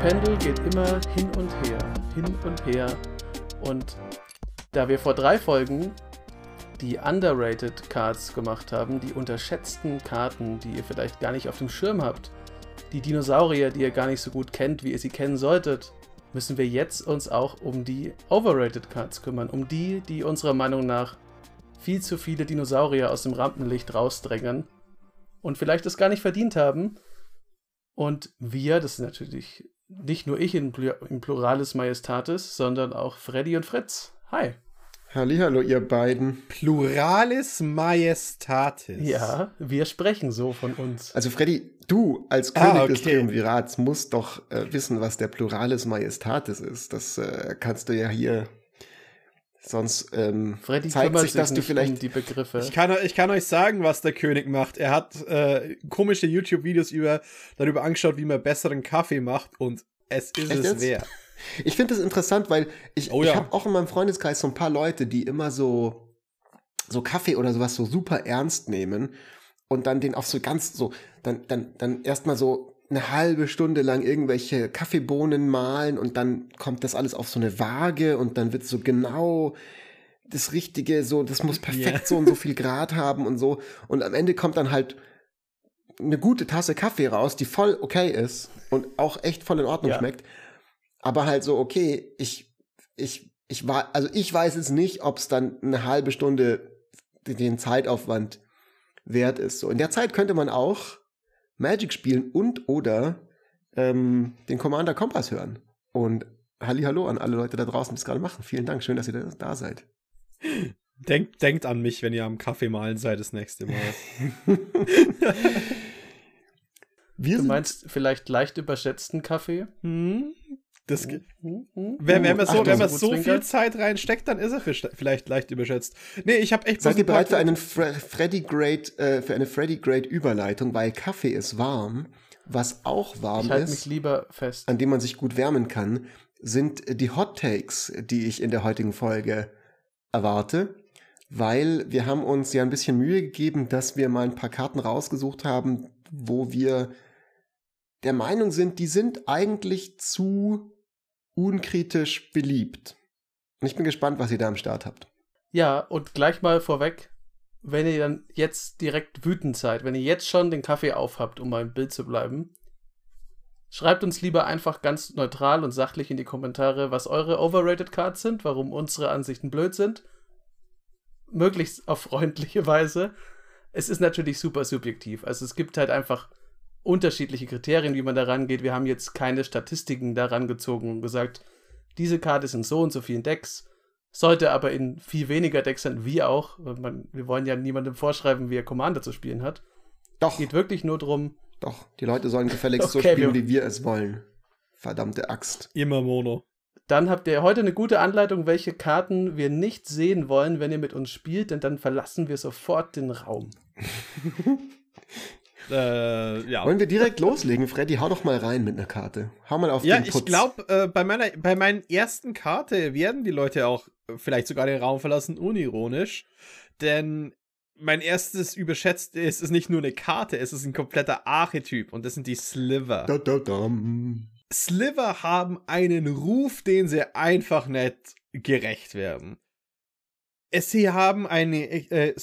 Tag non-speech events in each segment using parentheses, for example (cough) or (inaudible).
Pendel geht immer hin und her, hin und her. Und da wir vor drei Folgen die underrated Cards gemacht haben, die unterschätzten Karten, die ihr vielleicht gar nicht auf dem Schirm habt, die Dinosaurier, die ihr gar nicht so gut kennt, wie ihr sie kennen solltet, müssen wir jetzt uns auch um die overrated Cards kümmern, um die, die unserer Meinung nach viel zu viele Dinosaurier aus dem Rampenlicht rausdrängen und vielleicht es gar nicht verdient haben. Und wir, das ist natürlich nicht nur ich in, in Pluralis Majestatis, sondern auch Freddy und Fritz. Hi. Hallo, ihr beiden. Pluralis Majestatis. Ja, wir sprechen so von uns. Also Freddy, du als ah, König ah, okay. des Triumvirats musst doch äh, wissen, was der Pluralis Majestatis ist. Das äh, kannst du ja hier Sonst ähm, Freddy zeigt sich, dass du vielleicht um die Begriffe. Ich kann, ich kann euch sagen, was der König macht. Er hat äh, komische YouTube-Videos über, darüber angeschaut, wie man besseren Kaffee macht und es ist Echt es wert. Ich finde das interessant, weil ich, oh, ja. ich habe auch in meinem Freundeskreis so ein paar Leute, die immer so, so Kaffee oder sowas so super ernst nehmen und dann den auch so ganz so, dann, dann, dann erstmal so eine halbe Stunde lang irgendwelche Kaffeebohnen malen und dann kommt das alles auf so eine Waage und dann wird so genau das Richtige, so, das muss perfekt yeah. so und so viel Grad haben und so. Und am Ende kommt dann halt eine gute Tasse Kaffee raus, die voll okay ist und auch echt voll in Ordnung ja. schmeckt. Aber halt so, okay, ich, ich, ich war, also ich weiß es nicht, ob es dann eine halbe Stunde den Zeitaufwand wert ist. So, in der Zeit könnte man auch Magic spielen und oder ähm, den Commander Kompass hören. Und Hallo an alle Leute da draußen, die es gerade machen. Vielen Dank, schön, dass ihr da, da seid. Denkt, denkt an mich, wenn ihr am Kaffee malen seid das nächste Mal. (laughs) (laughs) Wir du meinst vielleicht leicht überschätzten Kaffee? Hm? Das, hm, hm, hm. wenn, wenn man so, wenn man so viel Zeit reinsteckt, dann ist er vielleicht leicht überschätzt. Nee, ich habe echt Seid ihr bereit für einen Fre Freddy Great, äh, für eine Freddy Great Überleitung, weil Kaffee ist warm. Was auch warm ich halt ist, mich lieber fest. an dem man sich gut wärmen kann, sind die Hot Takes, die ich in der heutigen Folge erwarte. Weil wir haben uns ja ein bisschen Mühe gegeben, dass wir mal ein paar Karten rausgesucht haben, wo wir der Meinung sind, die sind eigentlich zu unkritisch beliebt. Und ich bin gespannt, was ihr da am Start habt. Ja, und gleich mal vorweg, wenn ihr dann jetzt direkt wütend seid, wenn ihr jetzt schon den Kaffee aufhabt, um mal im Bild zu bleiben, schreibt uns lieber einfach ganz neutral und sachlich in die Kommentare, was eure Overrated Cards sind, warum unsere Ansichten blöd sind. Möglichst auf freundliche Weise. Es ist natürlich super subjektiv. Also es gibt halt einfach unterschiedliche Kriterien, wie man da rangeht. Wir haben jetzt keine Statistiken daran gezogen und gesagt, diese Karte ist in so und so vielen Decks, sollte aber in viel weniger Decks sein, wie auch. Man, wir wollen ja niemandem vorschreiben, wie er Commander zu spielen hat. Doch. Es geht wirklich nur darum. Doch, die Leute sollen gefälligst okay, so spielen, wie wir es wollen. Verdammte Axt. Immer Mono. Dann habt ihr heute eine gute Anleitung, welche Karten wir nicht sehen wollen, wenn ihr mit uns spielt, denn dann verlassen wir sofort den Raum. (laughs) Äh, ja. Wollen wir direkt loslegen? Freddy, hau doch mal rein mit einer Karte. Hau mal auf ja, den Putz. Ja, ich glaube, äh, bei meiner bei meinen ersten Karte werden die Leute auch vielleicht sogar den Raum verlassen, unironisch. Denn mein erstes überschätzt ist, ist nicht nur eine Karte, es ist ein kompletter Archetyp und das sind die Sliver. Da, da, da. Sliver haben einen Ruf, den sie einfach nicht gerecht werden. Sie haben eine, äh,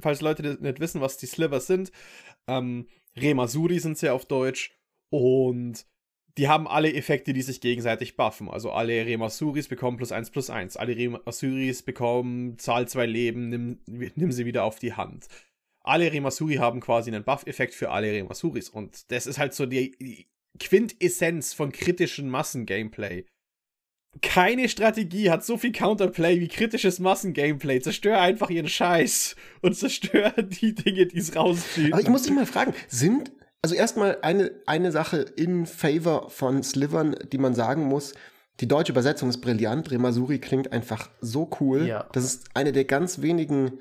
falls Leute nicht wissen, was die Slivers sind, ähm, Remasuri sind sie auf Deutsch. Und die haben alle Effekte, die sich gegenseitig buffen. Also alle Remasuris bekommen plus 1 plus 1. Alle Remasuris bekommen Zahl 2 Leben, nimm, nimm sie wieder auf die Hand. Alle Remasuri haben quasi einen Buff-Effekt für alle Remasuris. Und das ist halt so die Quintessenz von kritischen Massen-Gameplay. Keine Strategie hat so viel Counterplay wie kritisches Massengameplay. Zerstör einfach ihren Scheiß und zerstör (laughs) die Dinge, die es rausziehen. Aber ich muss dich mal fragen, sind, also erstmal eine, eine Sache in favor von Slivern, die man sagen muss, die deutsche Übersetzung ist brillant. Remasuri klingt einfach so cool. Ja. Das ist eine der ganz wenigen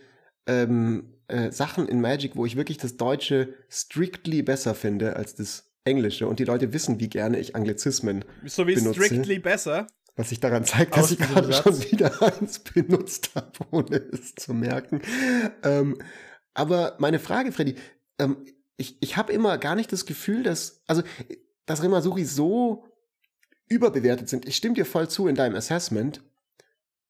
ähm, äh, Sachen in Magic, wo ich wirklich das Deutsche strictly besser finde als das Englische. Und die Leute wissen, wie gerne ich Anglizismen So wie benutze. strictly besser? Was sich daran zeigt, dass ich gerade schon wieder (laughs) eins benutzt habe, ohne es zu merken. Ähm, aber meine Frage, Freddy, ähm, ich, ich habe immer gar nicht das Gefühl, dass, also, dass Remasuri so überbewertet sind. Ich stimme dir voll zu in deinem Assessment,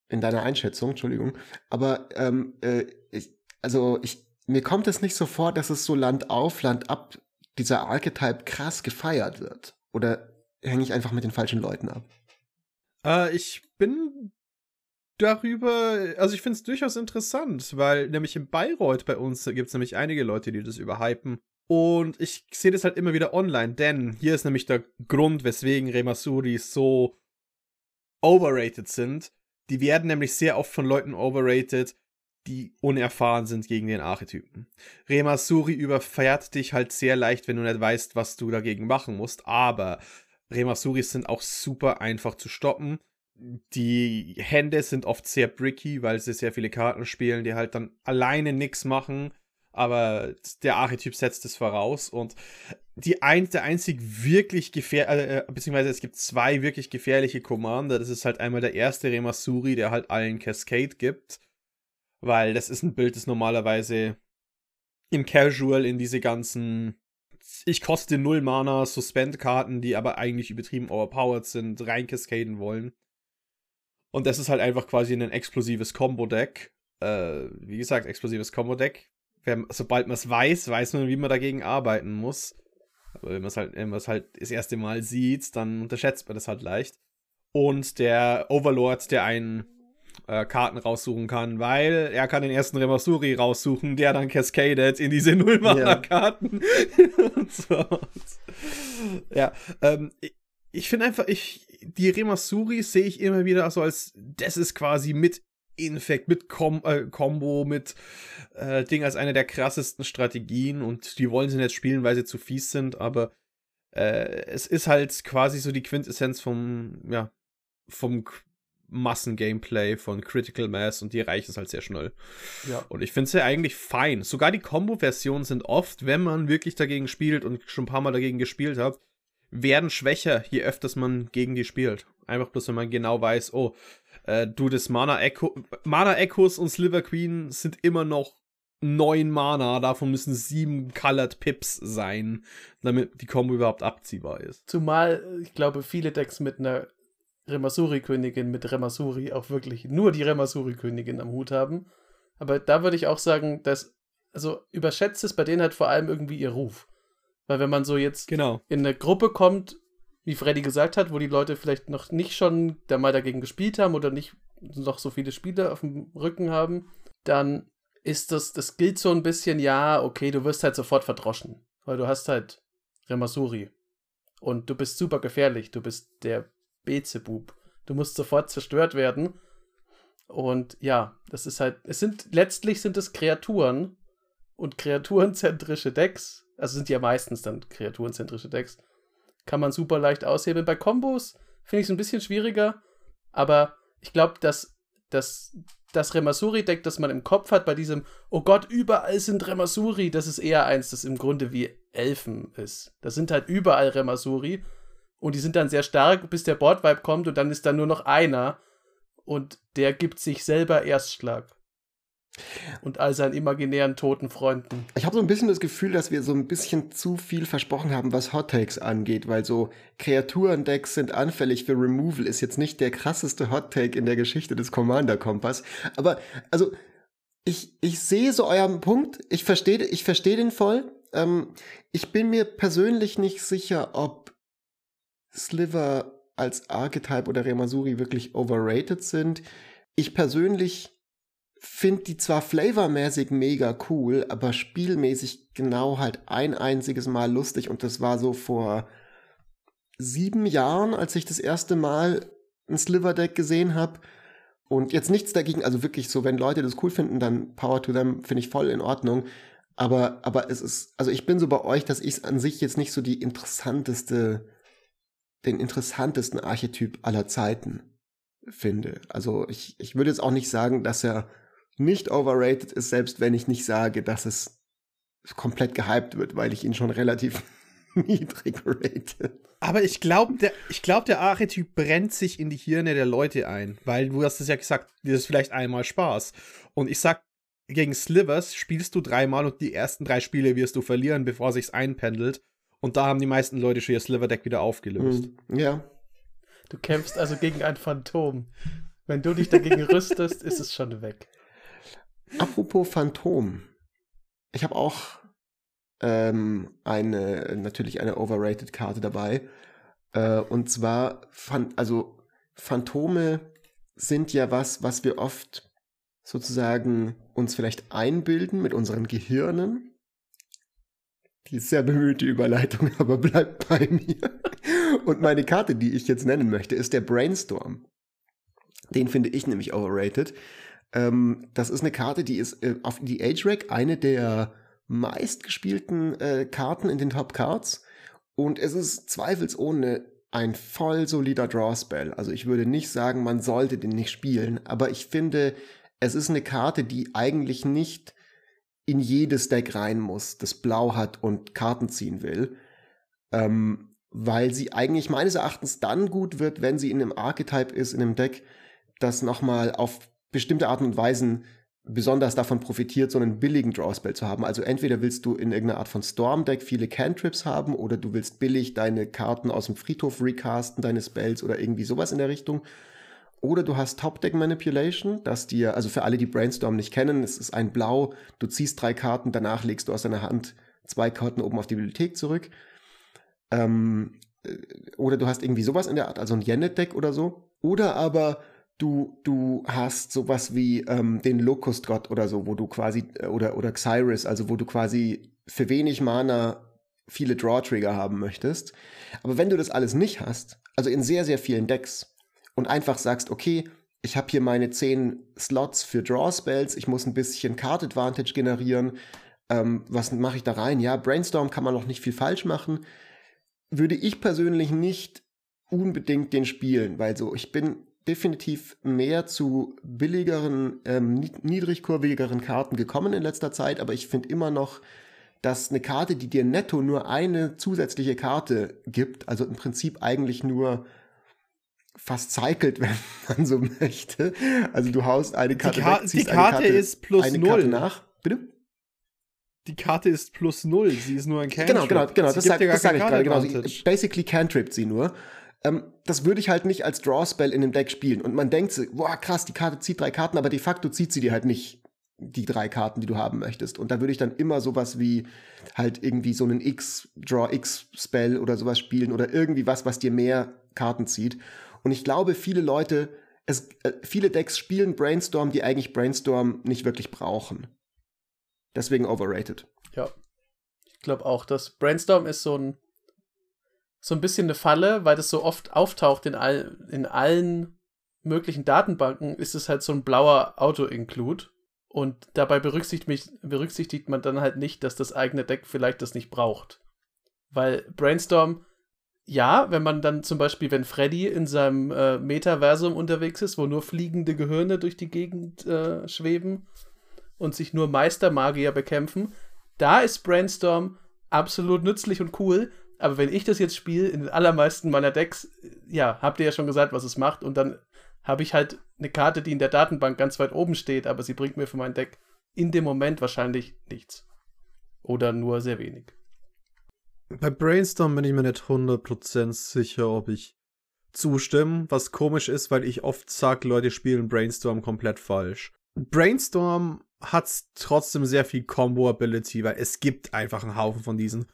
in deiner Einschätzung, Entschuldigung. Aber ähm, äh, ich, also ich, mir kommt es nicht so vor, dass es so Land auf, Land ab dieser Archetype krass gefeiert wird. Oder hänge ich einfach mit den falschen Leuten ab? Äh, ich bin darüber, also ich finde es durchaus interessant, weil nämlich in Bayreuth bei uns gibt es nämlich einige Leute, die das überhypen. Und ich sehe das halt immer wieder online, denn hier ist nämlich der Grund, weswegen Remasuri so overrated sind. Die werden nämlich sehr oft von Leuten overrated, die unerfahren sind gegen den Archetypen. Remasuri überfährt dich halt sehr leicht, wenn du nicht weißt, was du dagegen machen musst, aber Remasuris sind auch super einfach zu stoppen. Die Hände sind oft sehr bricky, weil sie sehr viele Karten spielen, die halt dann alleine nichts machen. Aber der Archetyp setzt es voraus. Und die ein, der einzig wirklich gefährliche, äh, äh, beziehungsweise es gibt zwei wirklich gefährliche Commander. Das ist halt einmal der erste Remasuri, der halt allen Cascade gibt. Weil das ist ein Bild, das normalerweise im Casual in diese ganzen ich koste null Mana Suspend-Karten, die aber eigentlich übertrieben overpowered sind, rein cascaden wollen. Und das ist halt einfach quasi ein explosives Combo-Deck. Äh, wie gesagt, explosives Combo-Deck. Sobald man es weiß, weiß man, wie man dagegen arbeiten muss. Aber wenn man es halt, halt das erste Mal sieht, dann unterschätzt man das halt leicht. Und der Overlord, der einen äh, Karten raussuchen kann, weil er kann den ersten Remasuri raussuchen, der dann cascadet in diese Nullmacher-Karten. Ja. (laughs) so. Ja, ähm, ich, ich finde einfach, ich, die Remasuri sehe ich immer wieder so als, das ist quasi mit Infect, mit Com äh, Combo, mit äh, Ding als eine der krassesten Strategien und die wollen sie nicht spielen, weil sie zu fies sind, aber äh, es ist halt quasi so die Quintessenz vom, ja, vom Massengameplay von Critical Mass und die erreichen es halt sehr schnell. Ja. Und ich finde es ja eigentlich fein. Sogar die Combo-Versionen sind oft, wenn man wirklich dagegen spielt und schon ein paar Mal dagegen gespielt hat, werden schwächer, je öfters man gegen die spielt. Einfach bloß, wenn man genau weiß, oh, äh, du, das Mana Echo, Mana Echos und Sliver Queen sind immer noch neun Mana, davon müssen sieben Colored Pips sein, damit die Combo überhaupt abziehbar ist. Zumal, ich glaube, viele Decks mit einer Remasuri-Königin mit Remasuri auch wirklich nur die Remasuri-Königin am Hut haben. Aber da würde ich auch sagen, dass, also überschätzt es bei denen halt vor allem irgendwie ihr Ruf. Weil wenn man so jetzt genau. in eine Gruppe kommt, wie Freddy gesagt hat, wo die Leute vielleicht noch nicht schon da mal dagegen gespielt haben oder nicht noch so viele Spiele auf dem Rücken haben, dann ist das, das gilt so ein bisschen, ja, okay, du wirst halt sofort verdroschen. Weil du hast halt Remasuri. Und du bist super gefährlich. Du bist der Bezebub. Du musst sofort zerstört werden. Und ja, das ist halt, es sind, letztlich sind es Kreaturen und kreaturenzentrische Decks, also sind ja meistens dann kreaturenzentrische Decks, kann man super leicht aushebeln. Bei Kombos finde ich es ein bisschen schwieriger, aber ich glaube, dass das, das Remasuri-Deck, das man im Kopf hat, bei diesem, oh Gott, überall sind Remasuri, das ist eher eins, das im Grunde wie Elfen ist. Das sind halt überall Remasuri und die sind dann sehr stark, bis der Bordvibe kommt und dann ist da nur noch einer und der gibt sich selber Erstschlag. Und all seinen imaginären toten Freunden. Ich habe so ein bisschen das Gefühl, dass wir so ein bisschen zu viel versprochen haben, was Hot Takes angeht, weil so Kreaturendecks sind anfällig für Removal, ist jetzt nicht der krasseste Hot Take in der Geschichte des Commander Kompass. Aber, also, ich, ich sehe so euren Punkt, ich verstehe ich versteh den voll. Ähm, ich bin mir persönlich nicht sicher, ob Sliver als Archetype oder Remasuri wirklich overrated sind. Ich persönlich finde die zwar flavormäßig mega cool, aber spielmäßig genau halt ein einziges Mal lustig und das war so vor sieben Jahren, als ich das erste Mal ein Sliver-Deck gesehen habe. Und jetzt nichts dagegen, also wirklich so, wenn Leute das cool finden, dann Power to them, finde ich voll in Ordnung. Aber, aber es ist, also ich bin so bei euch, dass ich es an sich jetzt nicht so die interessanteste den interessantesten Archetyp aller Zeiten finde. Also ich, ich würde jetzt auch nicht sagen, dass er nicht overrated ist, selbst wenn ich nicht sage, dass es komplett gehypt wird, weil ich ihn schon relativ (laughs) niedrig rate. Aber ich glaube, der, glaub, der Archetyp brennt sich in die Hirne der Leute ein, weil du hast es ja gesagt, dir ist vielleicht einmal Spaß. Und ich sag, gegen Slivers spielst du dreimal und die ersten drei Spiele wirst du verlieren, bevor sich's einpendelt. Und da haben die meisten Leute schon ihr Sliver-Deck wieder aufgelöst. Hm, ja. Du kämpfst also gegen ein Phantom. Wenn du dich dagegen rüstest, ist es schon weg. Apropos Phantom. Ich habe auch ähm, eine, natürlich eine Overrated-Karte dabei. Äh, und zwar, also Phantome sind ja was, was wir oft sozusagen uns vielleicht einbilden mit unseren Gehirnen. Die ist sehr bemühte Überleitung, (laughs) aber bleibt bei mir. Und meine Karte, die ich jetzt nennen möchte, ist der Brainstorm. Den finde ich nämlich overrated. Ähm, das ist eine Karte, die ist äh, auf die Age Rack eine der meistgespielten äh, Karten in den Top Cards. Und es ist zweifelsohne ein voll solider Draw-Spell. Also ich würde nicht sagen, man sollte den nicht spielen, aber ich finde, es ist eine Karte, die eigentlich nicht in jedes Deck rein muss, das blau hat und Karten ziehen will. Ähm, weil sie eigentlich meines Erachtens dann gut wird, wenn sie in einem Archetype ist, in einem Deck, das nochmal auf bestimmte Arten und Weisen besonders davon profitiert, so einen billigen Drawspell zu haben. Also entweder willst du in irgendeiner Art von Storm-Deck viele Cantrips haben oder du willst billig deine Karten aus dem Friedhof recasten, deine Spells oder irgendwie sowas in der Richtung. Oder du hast Top-Deck Manipulation, das dir, also für alle, die Brainstorm nicht kennen, es ist ein Blau, du ziehst drei Karten, danach legst du aus deiner Hand zwei Karten oben auf die Bibliothek zurück. Ähm, äh, oder du hast irgendwie sowas in der Art, also ein Yennet-Deck oder so. Oder aber du, du hast sowas wie ähm, den Locust-Gott oder so, wo du quasi, äh, oder, oder Xyrus, also wo du quasi für wenig Mana viele Draw-Trigger haben möchtest. Aber wenn du das alles nicht hast, also in sehr, sehr vielen Decks, und einfach sagst, okay, ich habe hier meine zehn Slots für Draw-Spells, ich muss ein bisschen Card-Advantage generieren, ähm, was mache ich da rein? Ja, Brainstorm kann man noch nicht viel falsch machen. Würde ich persönlich nicht unbedingt den spielen, weil so, ich bin definitiv mehr zu billigeren, ähm, niedrigkurvigeren Karten gekommen in letzter Zeit, aber ich finde immer noch, dass eine Karte, die dir netto nur eine zusätzliche Karte gibt, also im Prinzip eigentlich nur fast cycelt, (laughs) wenn man so möchte. Also du haust eine Karte die, Ka weg, die Karte, Karte, ist plus eine null. Karte nach. Bitte? Die Karte ist plus null. Sie ist nur ein Cantrip. Genau, genau, genau. Sie das sage sag ich gerade. Genau. Sie, basically cantrip sie nur. Ähm, das würde ich halt nicht als Draw-Spell in dem Deck spielen. Und man denkt so, boah, krass, die Karte zieht drei Karten, aber de facto zieht sie dir halt nicht die drei Karten, die du haben möchtest. Und da würde ich dann immer sowas wie halt irgendwie so einen X, Draw X-Spell oder sowas spielen oder irgendwie was, was dir mehr Karten zieht. Und ich glaube, viele Leute, es, äh, viele Decks spielen Brainstorm, die eigentlich Brainstorm nicht wirklich brauchen. Deswegen overrated. Ja. Ich glaube auch, dass Brainstorm ist so ein so ein bisschen eine Falle, weil das so oft auftaucht in, all, in allen möglichen Datenbanken, ist es halt so ein blauer Auto-Include. Und dabei berücksichtigt, berücksichtigt man dann halt nicht, dass das eigene Deck vielleicht das nicht braucht. Weil Brainstorm, ja, wenn man dann zum Beispiel, wenn Freddy in seinem äh, Metaversum unterwegs ist, wo nur fliegende Gehirne durch die Gegend äh, schweben und sich nur Meistermagier bekämpfen, da ist Brainstorm absolut nützlich und cool, aber wenn ich das jetzt spiele, in den allermeisten meiner Decks, ja, habt ihr ja schon gesagt, was es macht. Und dann habe ich halt eine Karte, die in der Datenbank ganz weit oben steht, aber sie bringt mir für mein Deck in dem Moment wahrscheinlich nichts. Oder nur sehr wenig. Bei Brainstorm bin ich mir nicht 100% sicher, ob ich zustimme, was komisch ist, weil ich oft sage, Leute spielen Brainstorm komplett falsch. Brainstorm hat trotzdem sehr viel Combo-Ability, weil es gibt einfach einen Haufen von diesen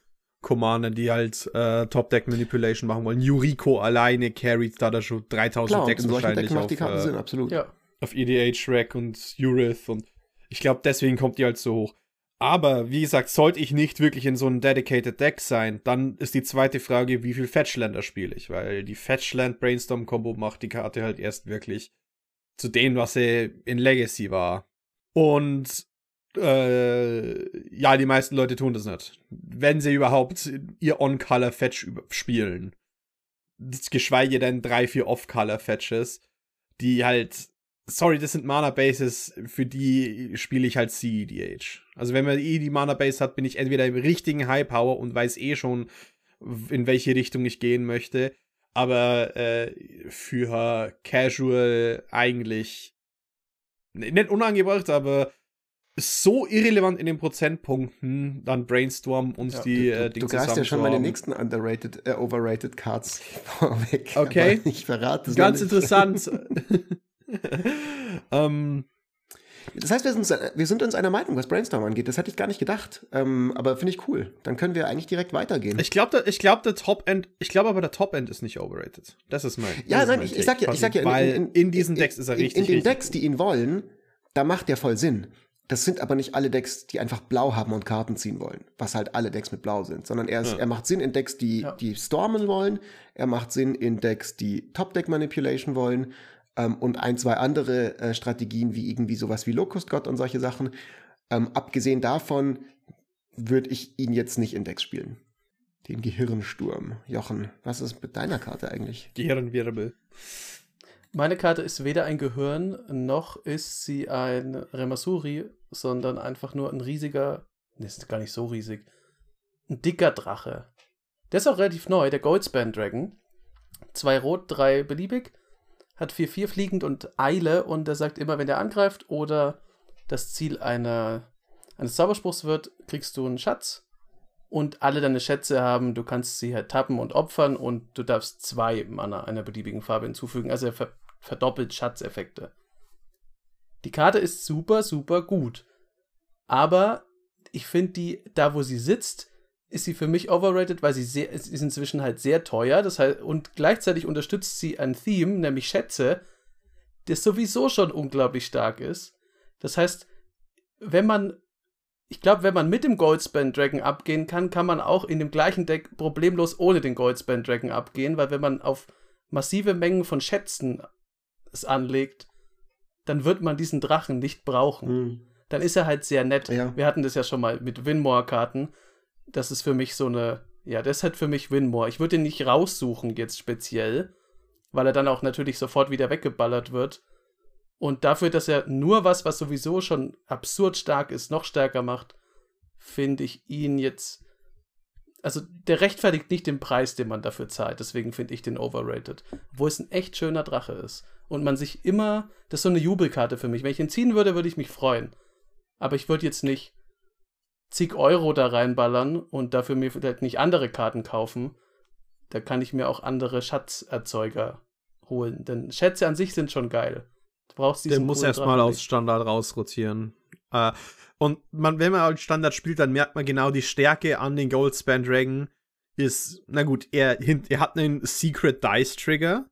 Commander, die halt äh, Top-Deck-Manipulation machen wollen. Yuriko alleine carried da da schon 3000 Klar, Decks wahrscheinlich Deck auf, die Karten äh, Sinn, absolut. Ja. auf EDH, Rack und Urith und ich glaube, deswegen kommt die halt so hoch. Aber, wie gesagt, sollte ich nicht wirklich in so einem Dedicated Deck sein, dann ist die zweite Frage, wie viel Fetchländer spiele ich? Weil die Fetchland-Brainstorm-Kombo macht die Karte halt erst wirklich zu dem, was sie in Legacy war. Und äh, ja, die meisten Leute tun das nicht. Wenn sie überhaupt ihr On-Color-Fetch spielen. Geschweige denn drei, vier Off-Color-Fetches, die halt, sorry, das sind Mana-Bases, für die spiele ich halt CEDH. Also wenn man eh die Mana-Base hat, bin ich entweder im richtigen High-Power und weiß eh schon, in welche Richtung ich gehen möchte. Aber äh, für Casual eigentlich nicht unangebracht, aber so irrelevant in den Prozentpunkten, dann Brainstorm und ja, die äh, Dinge Du greifst ja schon meine nächsten underrated, äh, overrated Cards (laughs) vorweg. Okay. ich verrate es Ganz interessant. (laughs) (laughs) (laughs) ähm, das heißt, wir sind, wir sind uns einer Meinung, was Brainstorm angeht. Das hätte ich gar nicht gedacht. Ähm, aber finde ich cool. Dann können wir eigentlich direkt weitergehen. Ich glaube, ich glaube, der Top-End, ich glaube aber, der Top-End ist nicht overrated. Das ist mein. Ja, nein, ich, ich, sag ja, ich sag ja, weil in, in, in diesen Decks ist er richtig. In, in den Decks, die ihn wollen, da macht der voll Sinn. Das sind aber nicht alle Decks, die einfach blau haben und Karten ziehen wollen, was halt alle Decks mit blau sind, sondern er, ist, ja. er macht Sinn in Decks, die, ja. die stormen wollen, er macht Sinn in Decks, die Top-Deck-Manipulation wollen ähm, und ein, zwei andere äh, Strategien wie irgendwie sowas wie Locust God und solche Sachen. Ähm, abgesehen davon würde ich ihn jetzt nicht in Decks spielen. Den Gehirnsturm. Jochen, was ist mit deiner Karte eigentlich? Gehirnwirbel. Meine Karte ist weder ein Gehirn, noch ist sie ein Remasuri, sondern einfach nur ein riesiger, ne, ist gar nicht so riesig, ein dicker Drache. Der ist auch relativ neu, der Goldspan Dragon. Zwei rot, drei beliebig, hat 4-4 fliegend und Eile und er sagt immer, wenn er angreift oder das Ziel einer, eines Zauberspruchs wird, kriegst du einen Schatz und alle deine Schätze haben, du kannst sie halt tappen und opfern und du darfst zwei Mana einer beliebigen Farbe hinzufügen. Also er ver verdoppelt Schatzeffekte. Die Karte ist super, super gut. Aber ich finde die, da wo sie sitzt, ist sie für mich overrated, weil sie sehr, ist inzwischen halt sehr teuer. Das heißt, und gleichzeitig unterstützt sie ein Theme, nämlich Schätze, das sowieso schon unglaublich stark ist. Das heißt, wenn man ich glaube, wenn man mit dem Goldspan Dragon abgehen kann, kann man auch in dem gleichen Deck problemlos ohne den Goldspan Dragon abgehen, weil wenn man auf massive Mengen von Schätzen es anlegt, dann wird man diesen Drachen nicht brauchen. Mhm. Dann ist er halt sehr nett. Ja. Wir hatten das ja schon mal mit Winmore-Karten. Das ist für mich so eine, ja, das halt für mich Winmore. Ich würde ihn nicht raussuchen jetzt speziell, weil er dann auch natürlich sofort wieder weggeballert wird. Und dafür, dass er nur was, was sowieso schon absurd stark ist, noch stärker macht, finde ich ihn jetzt. Also, der rechtfertigt nicht den Preis, den man dafür zahlt. Deswegen finde ich den overrated. Wo es ein echt schöner Drache ist. Und man sich immer. Das ist so eine Jubelkarte für mich. Wenn ich ihn ziehen würde, würde ich mich freuen. Aber ich würde jetzt nicht zig Euro da reinballern und dafür mir vielleicht nicht andere Karten kaufen. Da kann ich mir auch andere Schatzerzeuger holen. Denn Schätze an sich sind schon geil. Du brauchst diesen Der muss erstmal aus Standard rausrotieren. Äh, und man, wenn man als Standard spielt, dann merkt man genau die Stärke an den Goldspan Dragon. Ist, na gut, er, er hat einen Secret Dice Trigger,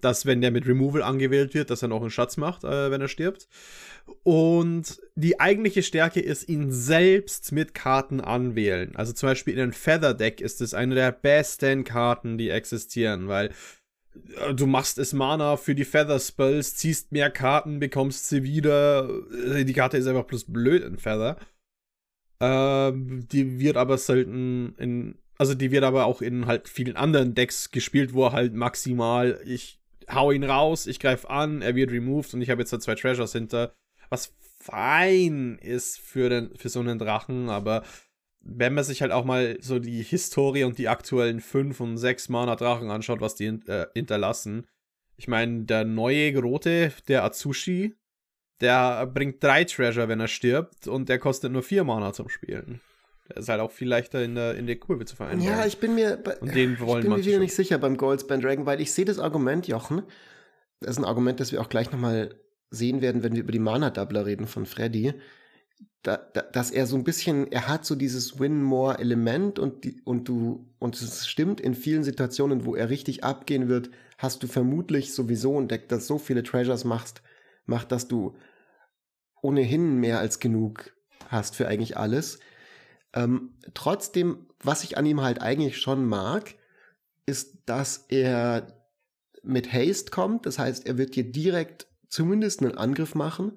dass wenn der mit Removal angewählt wird, dass er noch einen Schatz macht, äh, wenn er stirbt. Und die eigentliche Stärke ist, ihn selbst mit Karten anwählen. Also zum Beispiel in einem Feather Deck ist es eine der besten Karten, die existieren, weil äh, du machst es Mana für die Feather Spells, ziehst mehr Karten, bekommst sie wieder. Äh, die Karte ist einfach bloß blöd in Feather. Ähm, die wird aber selten in, also die wird aber auch in halt vielen anderen Decks gespielt, wo halt maximal ich hau ihn raus, ich greife an, er wird removed und ich habe jetzt da zwei Treasures hinter, was fein ist für den für so einen Drachen, aber wenn man sich halt auch mal so die Historie und die aktuellen 5 und 6 Mana-Drachen anschaut, was die äh, hinterlassen. Ich meine, der neue Rote, der Atsushi, der bringt drei Treasure, wenn er stirbt, und der kostet nur 4 Mana zum Spielen. Der ist halt auch viel leichter in der, in der Kurve zu vereinbaren. Ja, ich bin mir, bei, und den wollen ich bin mir wieder nicht sicher beim Goldspan Dragon, weil ich sehe das Argument, Jochen, das ist ein Argument, das wir auch gleich nochmal sehen werden, wenn wir über die Mana-Doubler reden von Freddy da, da, dass er so ein bisschen, er hat so dieses Win-More-Element und, die, und du, und es stimmt, in vielen Situationen, wo er richtig abgehen wird, hast du vermutlich sowieso entdeckt, dass so viele Treasures machst, macht, dass du ohnehin mehr als genug hast für eigentlich alles. Ähm, trotzdem, was ich an ihm halt eigentlich schon mag, ist, dass er mit Haste kommt. Das heißt, er wird dir direkt zumindest einen Angriff machen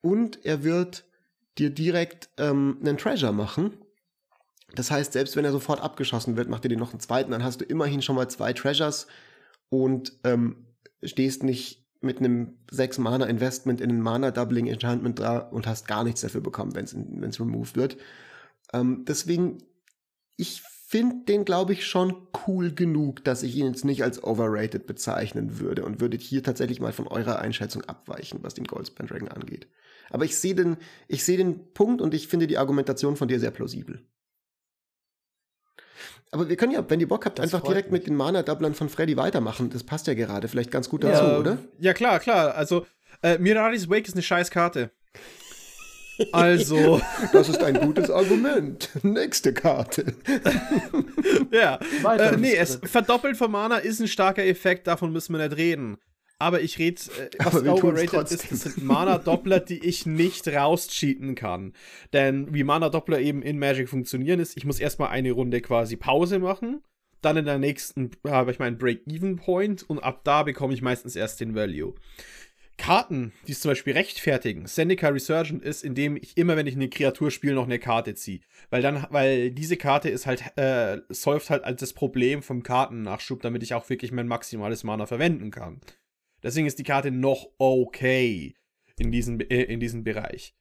und er wird dir direkt ähm, einen Treasure machen. Das heißt, selbst wenn er sofort abgeschossen wird, macht er dir noch einen zweiten, dann hast du immerhin schon mal zwei Treasures und ähm, stehst nicht mit einem 6 Mana Investment in ein Mana Doubling Enchantment da und hast gar nichts dafür bekommen, wenn es removed wird. Ähm, deswegen, ich finde den, glaube ich, schon cool genug, dass ich ihn jetzt nicht als overrated bezeichnen würde und würde hier tatsächlich mal von eurer Einschätzung abweichen, was den Goldspan Dragon angeht. Aber ich sehe den, ich sehe den Punkt und ich finde die Argumentation von dir sehr plausibel. Aber wir können ja, wenn ihr Bock habt, das einfach direkt mich. mit den Mana-Doublern von Freddy weitermachen. Das passt ja gerade vielleicht ganz gut dazu, ja, oder? Ja, klar, klar. Also, äh, Miraris Wake ist eine scheiß Karte. Also. (laughs) Das ist ein gutes Argument. Nächste Karte. (laughs) ja. Äh, nee, es verdoppelt von Mana ist ein starker Effekt, davon müssen wir nicht reden. Aber ich rede, äh, (laughs) was overrated ist, das sind Mana-Doppler, die ich nicht rauscheaten kann. Denn wie Mana-Doppler eben in Magic funktionieren ist, ich muss erstmal eine Runde quasi Pause machen. Dann in der nächsten habe ich meinen Break-Even-Point und ab da bekomme ich meistens erst den Value. Karten, die es zum Beispiel rechtfertigen, Seneca Resurgent ist, indem ich immer, wenn ich eine Kreatur spiele, noch eine Karte ziehe. Weil dann, weil diese Karte ist halt, äh, solft halt als das Problem vom Kartennachschub, damit ich auch wirklich mein maximales Mana verwenden kann. Deswegen ist die Karte noch okay in diesem, äh, in diesem Bereich.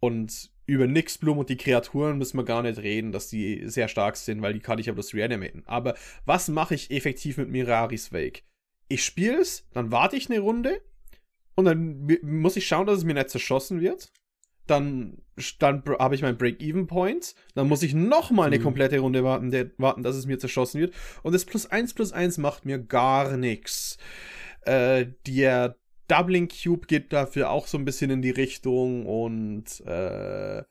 Und über Nixblum und die Kreaturen müssen wir gar nicht reden, dass die sehr stark sind, weil die kann ich ja bloß reanimaten. Aber was mache ich effektiv mit Miraris Wake? Ich spiele es, dann warte ich eine Runde, und dann muss ich schauen, dass es mir nicht zerschossen wird. Dann, dann habe ich meinen Break-Even-Point. Dann muss ich nochmal eine mhm. komplette Runde warten, der, warten, dass es mir zerschossen wird. Und das plus 1 plus 1 macht mir gar nichts. Äh, der Doubling Cube geht dafür auch so ein bisschen in die Richtung und äh,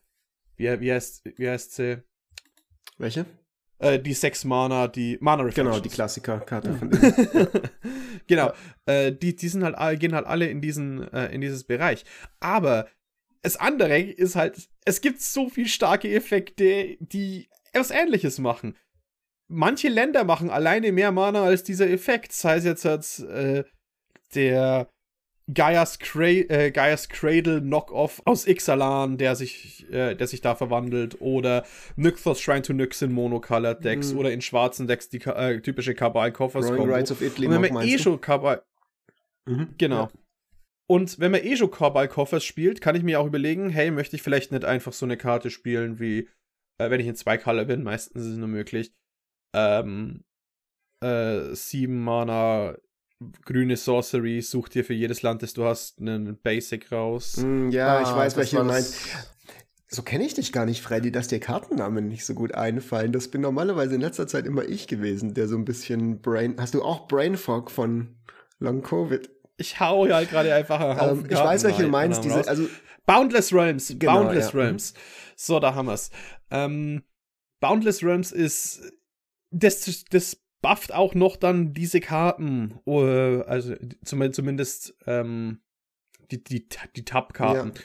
wie, wie, heißt, wie heißt sie? Welche? Äh, die sechs Mana, die Mana Reflections. Genau, die Klassiker-Karte von denen. (laughs) genau. Ja. Äh, die, die sind halt, gehen halt alle in diesen, äh, in dieses Bereich. Aber das andere ist halt, es gibt so viel starke Effekte, die etwas ähnliches machen. Manche Länder machen alleine mehr Mana als dieser Effekt. Sei es jetzt als äh, der Gaia's, Cra äh, Gaia's Cradle Knockoff aus Ixalan, der sich, äh, der sich da verwandelt, oder Nykthos Shrine to Nyx in Monocolored Decks mhm. oder in schwarzen Decks die äh, typische Kabal Koffers Combo. Rights of Italy Und wenn man eh schon Kabal mhm. genau. Ja. Und wenn man eh schon Kabal Koffers spielt, kann ich mir auch überlegen, hey, möchte ich vielleicht nicht einfach so eine Karte spielen wie, äh, wenn ich in zwei Color bin, meistens ist es nur möglich, ähm, äh, sieben Mana grüne Sorcery, such dir für jedes Land, das du hast, einen Basic raus. Mm, ja, ah, ich weiß, welche du meinst. So kenne ich dich gar nicht, Freddy, dass dir Kartennamen nicht so gut einfallen. Das bin normalerweise in letzter Zeit immer ich gewesen, der so ein bisschen Brain. Hast du auch Brain Fog von Long Covid? Ich hau ja halt gerade einfach einen Haufen ähm, Ich weiß, welche du meinst. Diese, also Boundless Realms. Genau, Boundless ja. Realms. So, da haben wir's. Ähm, Boundless Realms ist das, das bufft auch noch dann diese Karten, uh, also zumindest ähm, die, die, die Tab-Karten. Ja.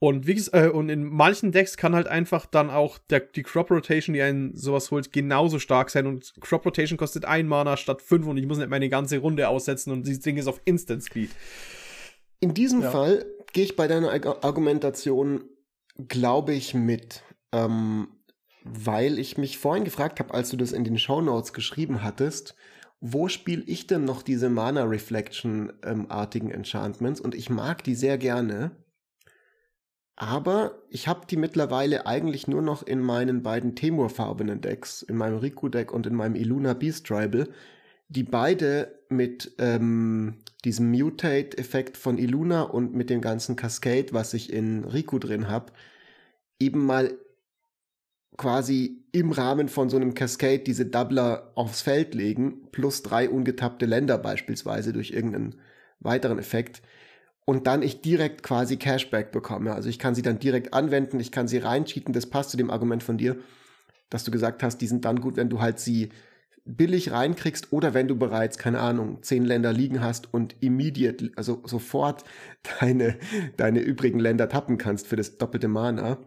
Und, wie, äh, und in manchen Decks kann halt einfach dann auch der, die Crop Rotation, die einen sowas holt, genauso stark sein. Und Crop Rotation kostet ein Mana statt fünf und ich muss nicht meine ganze Runde aussetzen und dieses Ding ist auf Instant Speed. In diesem ja. Fall gehe ich bei deiner Argumentation, glaube ich, mit. Ähm, weil ich mich vorhin gefragt habe, als du das in den Show Notes geschrieben hattest, wo spiele ich denn noch diese Mana Reflection ähm, artigen Enchantments und ich mag die sehr gerne. Aber ich habe die mittlerweile eigentlich nur noch in meinen beiden Temur-farbenen Decks, in meinem Riku-Deck und in meinem Iluna Beast Tribal, die beide mit ähm, diesem Mutate-Effekt von Iluna und mit dem ganzen Cascade, was ich in Riku drin habe, eben mal quasi im Rahmen von so einem Cascade diese Doubler aufs Feld legen, plus drei ungetappte Länder beispielsweise durch irgendeinen weiteren Effekt und dann ich direkt quasi Cashback bekomme. Also ich kann sie dann direkt anwenden, ich kann sie reincheaten, das passt zu dem Argument von dir, dass du gesagt hast, die sind dann gut, wenn du halt sie billig reinkriegst oder wenn du bereits, keine Ahnung, zehn Länder liegen hast und immediate, also sofort (laughs) deine, deine übrigen Länder tappen kannst für das doppelte Mana.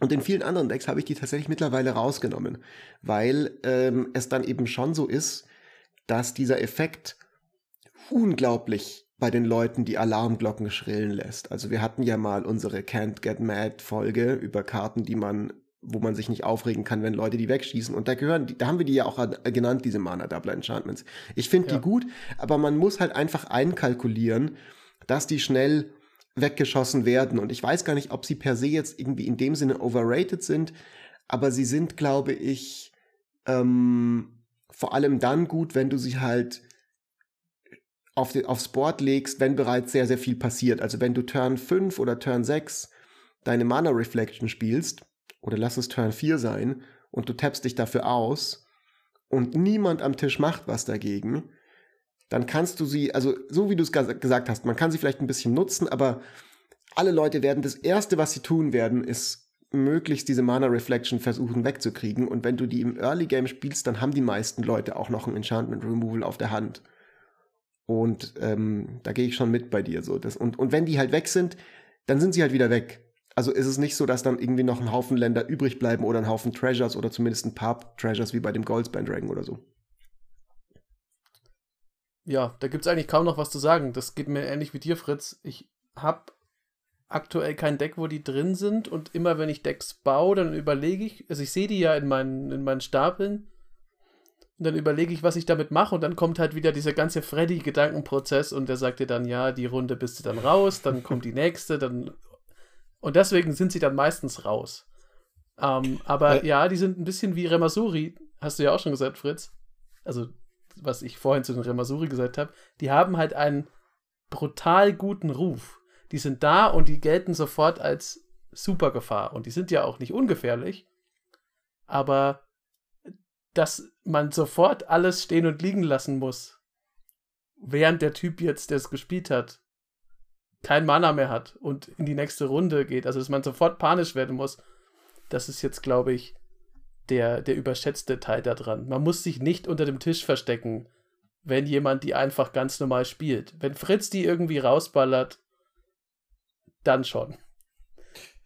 Und in vielen anderen Decks habe ich die tatsächlich mittlerweile rausgenommen, weil ähm, es dann eben schon so ist, dass dieser Effekt unglaublich bei den Leuten die Alarmglocken schrillen lässt. Also wir hatten ja mal unsere Can't Get Mad Folge über Karten, die man, wo man sich nicht aufregen kann, wenn Leute die wegschießen. Und da gehören, da haben wir die ja auch genannt, diese Mana Double Enchantments. Ich finde ja. die gut, aber man muss halt einfach einkalkulieren, dass die schnell weggeschossen werden. Und ich weiß gar nicht, ob sie per se jetzt irgendwie in dem Sinne overrated sind, aber sie sind, glaube ich, ähm, vor allem dann gut, wenn du sie halt auf die, aufs Board legst, wenn bereits sehr, sehr viel passiert. Also wenn du Turn 5 oder Turn 6 deine Mana Reflection spielst, oder lass es Turn 4 sein, und du tappst dich dafür aus und niemand am Tisch macht was dagegen, dann kannst du sie, also so wie du es gesagt hast, man kann sie vielleicht ein bisschen nutzen, aber alle Leute werden das Erste, was sie tun werden, ist möglichst diese Mana Reflection versuchen wegzukriegen. Und wenn du die im Early Game spielst, dann haben die meisten Leute auch noch ein Enchantment Removal auf der Hand. Und ähm, da gehe ich schon mit bei dir. So. Das, und, und wenn die halt weg sind, dann sind sie halt wieder weg. Also ist es nicht so, dass dann irgendwie noch ein Haufen Länder übrig bleiben oder ein Haufen Treasures oder zumindest ein paar Treasures wie bei dem Goldspan Dragon oder so. Ja, da gibt es eigentlich kaum noch was zu sagen. Das geht mir ähnlich wie dir, Fritz. Ich habe aktuell kein Deck, wo die drin sind und immer wenn ich Decks baue, dann überlege ich, also ich sehe die ja in meinen, in meinen Stapeln und dann überlege ich, was ich damit mache und dann kommt halt wieder dieser ganze Freddy-Gedankenprozess und der sagt dir dann, ja, die Runde bist du dann raus, dann kommt die nächste, dann und deswegen sind sie dann meistens raus. Ähm, aber äh, ja, die sind ein bisschen wie Remasuri, hast du ja auch schon gesagt, Fritz. Also, was ich vorhin zu den Remasuri gesagt habe, die haben halt einen brutal guten Ruf die sind da und die gelten sofort als Supergefahr. Und die sind ja auch nicht ungefährlich. Aber dass man sofort alles stehen und liegen lassen muss, während der Typ jetzt, der es gespielt hat, kein Mana mehr hat und in die nächste Runde geht, also dass man sofort panisch werden muss, das ist jetzt, glaube ich, der, der überschätzte Teil daran. Man muss sich nicht unter dem Tisch verstecken, wenn jemand die einfach ganz normal spielt. Wenn Fritz die irgendwie rausballert, dann schon.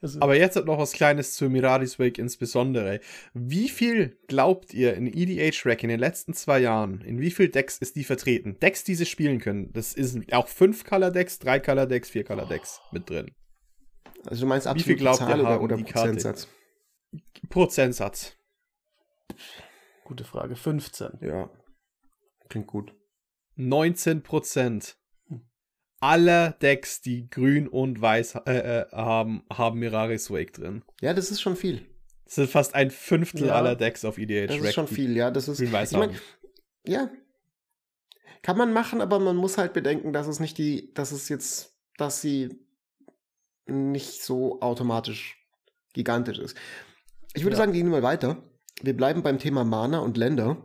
Also, Aber jetzt noch was Kleines zu Miraris Wake insbesondere. Wie viel glaubt ihr in EDH Rack in den letzten zwei Jahren, in wie viel Decks ist die vertreten? Decks, die sie spielen können. Das ist auch 5 Color Decks, 3 Color Decks, 4 Color Decks oh. mit drin. Also du meinst absolut wie viel glaubt Zahl ihr oder, oder Prozentsatz? Prozentsatz. Gute Frage. 15. Ja. Klingt gut. 19 Prozent aller Decks, die grün und weiß äh, äh, haben, haben Miraris Wake drin. Ja, das ist schon viel. Das sind fast ein Fünftel ja, aller Decks auf EDH. Das ist schon viel, ja. Das ist, ich mein, ja. Kann man machen, aber man muss halt bedenken, dass es nicht die, dass es jetzt, dass sie nicht so automatisch gigantisch ist. Ich würde ja. sagen, gehen wir mal weiter. Wir bleiben beim Thema Mana und Länder.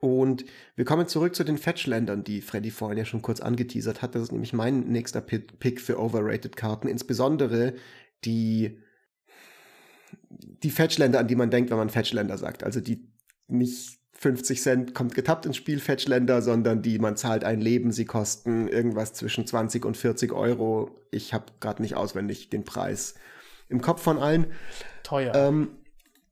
Und wir kommen zurück zu den Fetch-Ländern, die Freddy vorhin ja schon kurz angeteasert hat. Das ist nämlich mein nächster Pick für Overrated-Karten. Insbesondere die, die Fetch-Länder, an die man denkt, wenn man Fetch-Länder sagt. Also die nicht 50 Cent kommt getappt ins Spiel Fetch-Länder, sondern die man zahlt ein Leben. Sie kosten irgendwas zwischen 20 und 40 Euro. Ich habe gerade nicht auswendig den Preis im Kopf von allen. Teuer. Ähm,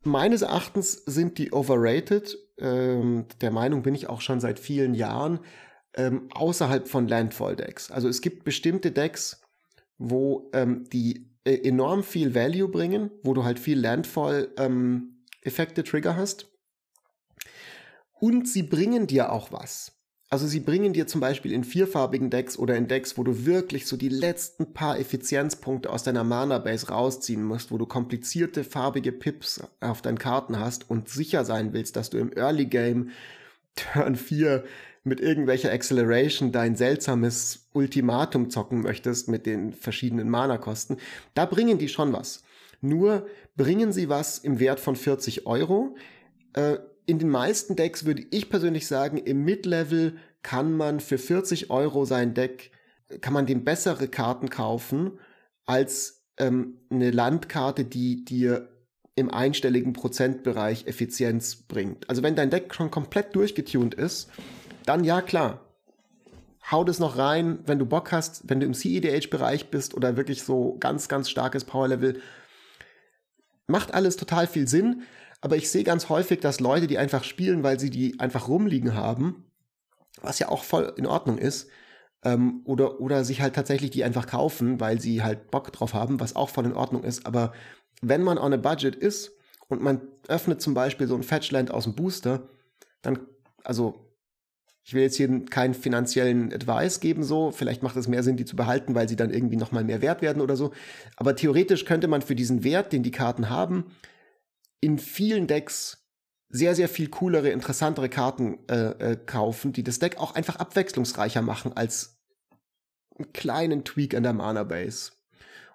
meines Erachtens sind die overrated. Ähm, der Meinung bin ich auch schon seit vielen Jahren. Ähm, außerhalb von Landfall-Decks. Also es gibt bestimmte Decks, wo ähm, die äh, enorm viel Value bringen, wo du halt viel Landfall-Effekte ähm, hast. Und sie bringen dir auch was. Also sie bringen dir zum Beispiel in vierfarbigen Decks oder in Decks, wo du wirklich so die letzten paar Effizienzpunkte aus deiner Mana-Base rausziehen musst, wo du komplizierte farbige Pips auf deinen Karten hast und sicher sein willst, dass du im Early Game Turn 4 mit irgendwelcher Acceleration dein seltsames Ultimatum zocken möchtest mit den verschiedenen Mana-Kosten, da bringen die schon was. Nur bringen sie was im Wert von 40 Euro. Äh, in den meisten Decks würde ich persönlich sagen, im Mid-Level kann man für 40 Euro sein Deck, kann man dem bessere Karten kaufen als ähm, eine Landkarte, die dir im einstelligen Prozentbereich Effizienz bringt. Also wenn dein Deck schon komplett durchgetunt ist, dann ja klar. Hau das noch rein, wenn du Bock hast, wenn du im CEDH-Bereich bist oder wirklich so ganz, ganz starkes Power-Level. Macht alles total viel Sinn aber ich sehe ganz häufig, dass Leute, die einfach spielen, weil sie die einfach rumliegen haben, was ja auch voll in Ordnung ist, ähm, oder, oder sich halt tatsächlich die einfach kaufen, weil sie halt Bock drauf haben, was auch voll in Ordnung ist. Aber wenn man on a budget ist und man öffnet zum Beispiel so ein Fetchland aus dem Booster, dann, also ich will jetzt hier keinen finanziellen Advice geben, so. Vielleicht macht es mehr Sinn, die zu behalten, weil sie dann irgendwie nochmal mehr wert werden oder so. Aber theoretisch könnte man für diesen Wert, den die Karten haben, in vielen Decks sehr, sehr viel coolere, interessantere Karten äh, äh, kaufen, die das Deck auch einfach abwechslungsreicher machen als einen kleinen Tweak an der Mana Base.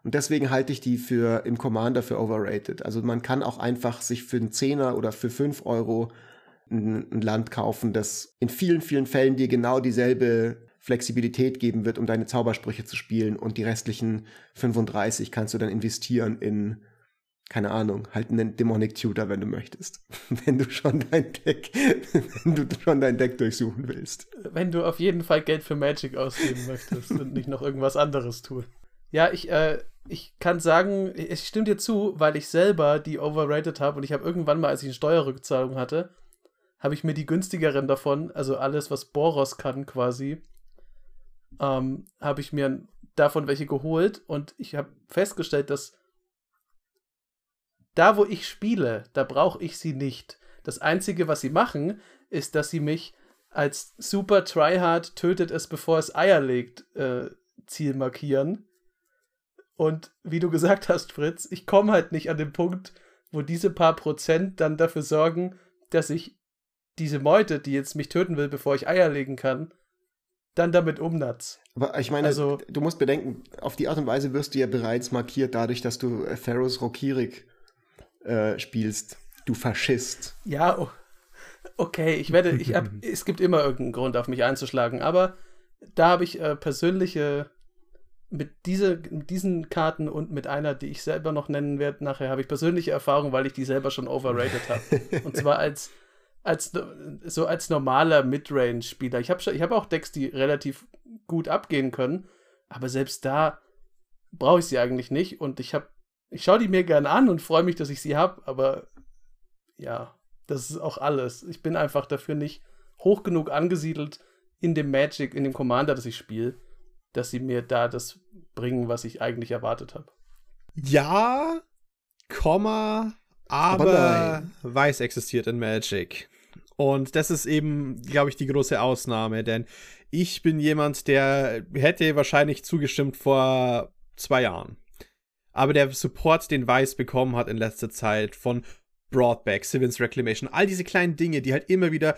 Und deswegen halte ich die für im Commander für overrated. Also man kann auch einfach sich für einen Zehner oder für fünf Euro ein, ein Land kaufen, das in vielen, vielen Fällen dir genau dieselbe Flexibilität geben wird, um deine Zaubersprüche zu spielen. Und die restlichen 35 kannst du dann investieren in keine Ahnung, halt einen Demonic Tutor, wenn du möchtest. (laughs) wenn du schon dein Deck, (laughs) wenn du schon dein Deck durchsuchen willst. Wenn du auf jeden Fall Geld für Magic ausgeben möchtest und nicht noch irgendwas anderes tun. Ja, ich, äh, ich kann sagen, ich stimme dir zu, weil ich selber die overrated habe und ich habe irgendwann mal, als ich eine Steuerrückzahlung hatte, habe ich mir die günstigeren davon, also alles, was Boros kann quasi, ähm, habe ich mir davon welche geholt und ich habe festgestellt, dass da, wo ich spiele, da brauche ich sie nicht. Das Einzige, was sie machen, ist, dass sie mich als super Tryhard tötet es, bevor es Eier legt, äh, Ziel markieren. Und wie du gesagt hast, Fritz, ich komme halt nicht an den Punkt, wo diese paar Prozent dann dafür sorgen, dass ich diese Meute, die jetzt mich töten will, bevor ich Eier legen kann, dann damit umnatz. Aber ich meine, also, du musst bedenken, auf die Art und Weise wirst du ja bereits markiert, dadurch, dass du Pharaohs Rokirik äh, spielst, du Faschist. Ja, oh, okay, ich werde, ich hab, (laughs) es gibt immer irgendeinen Grund, auf mich einzuschlagen, aber da habe ich äh, persönliche, mit, diese, mit diesen Karten und mit einer, die ich selber noch nennen werde, nachher habe ich persönliche Erfahrung, weil ich die selber schon overrated habe. (laughs) und zwar als, als so als normaler Midrange-Spieler. Ich habe ich hab auch Decks, die relativ gut abgehen können, aber selbst da brauche ich sie eigentlich nicht und ich habe ich schaue die mir gerne an und freue mich, dass ich sie habe, aber ja, das ist auch alles. Ich bin einfach dafür nicht hoch genug angesiedelt in dem Magic, in dem Commander, das ich spiele, dass sie mir da das bringen, was ich eigentlich erwartet habe. Ja, Komma, aber, aber Weiß existiert in Magic. Und das ist eben, glaube ich, die große Ausnahme, denn ich bin jemand, der hätte wahrscheinlich zugestimmt vor zwei Jahren aber der Support, den Weiß bekommen hat in letzter Zeit von Broadback, Civils Reclamation, all diese kleinen Dinge, die halt immer wieder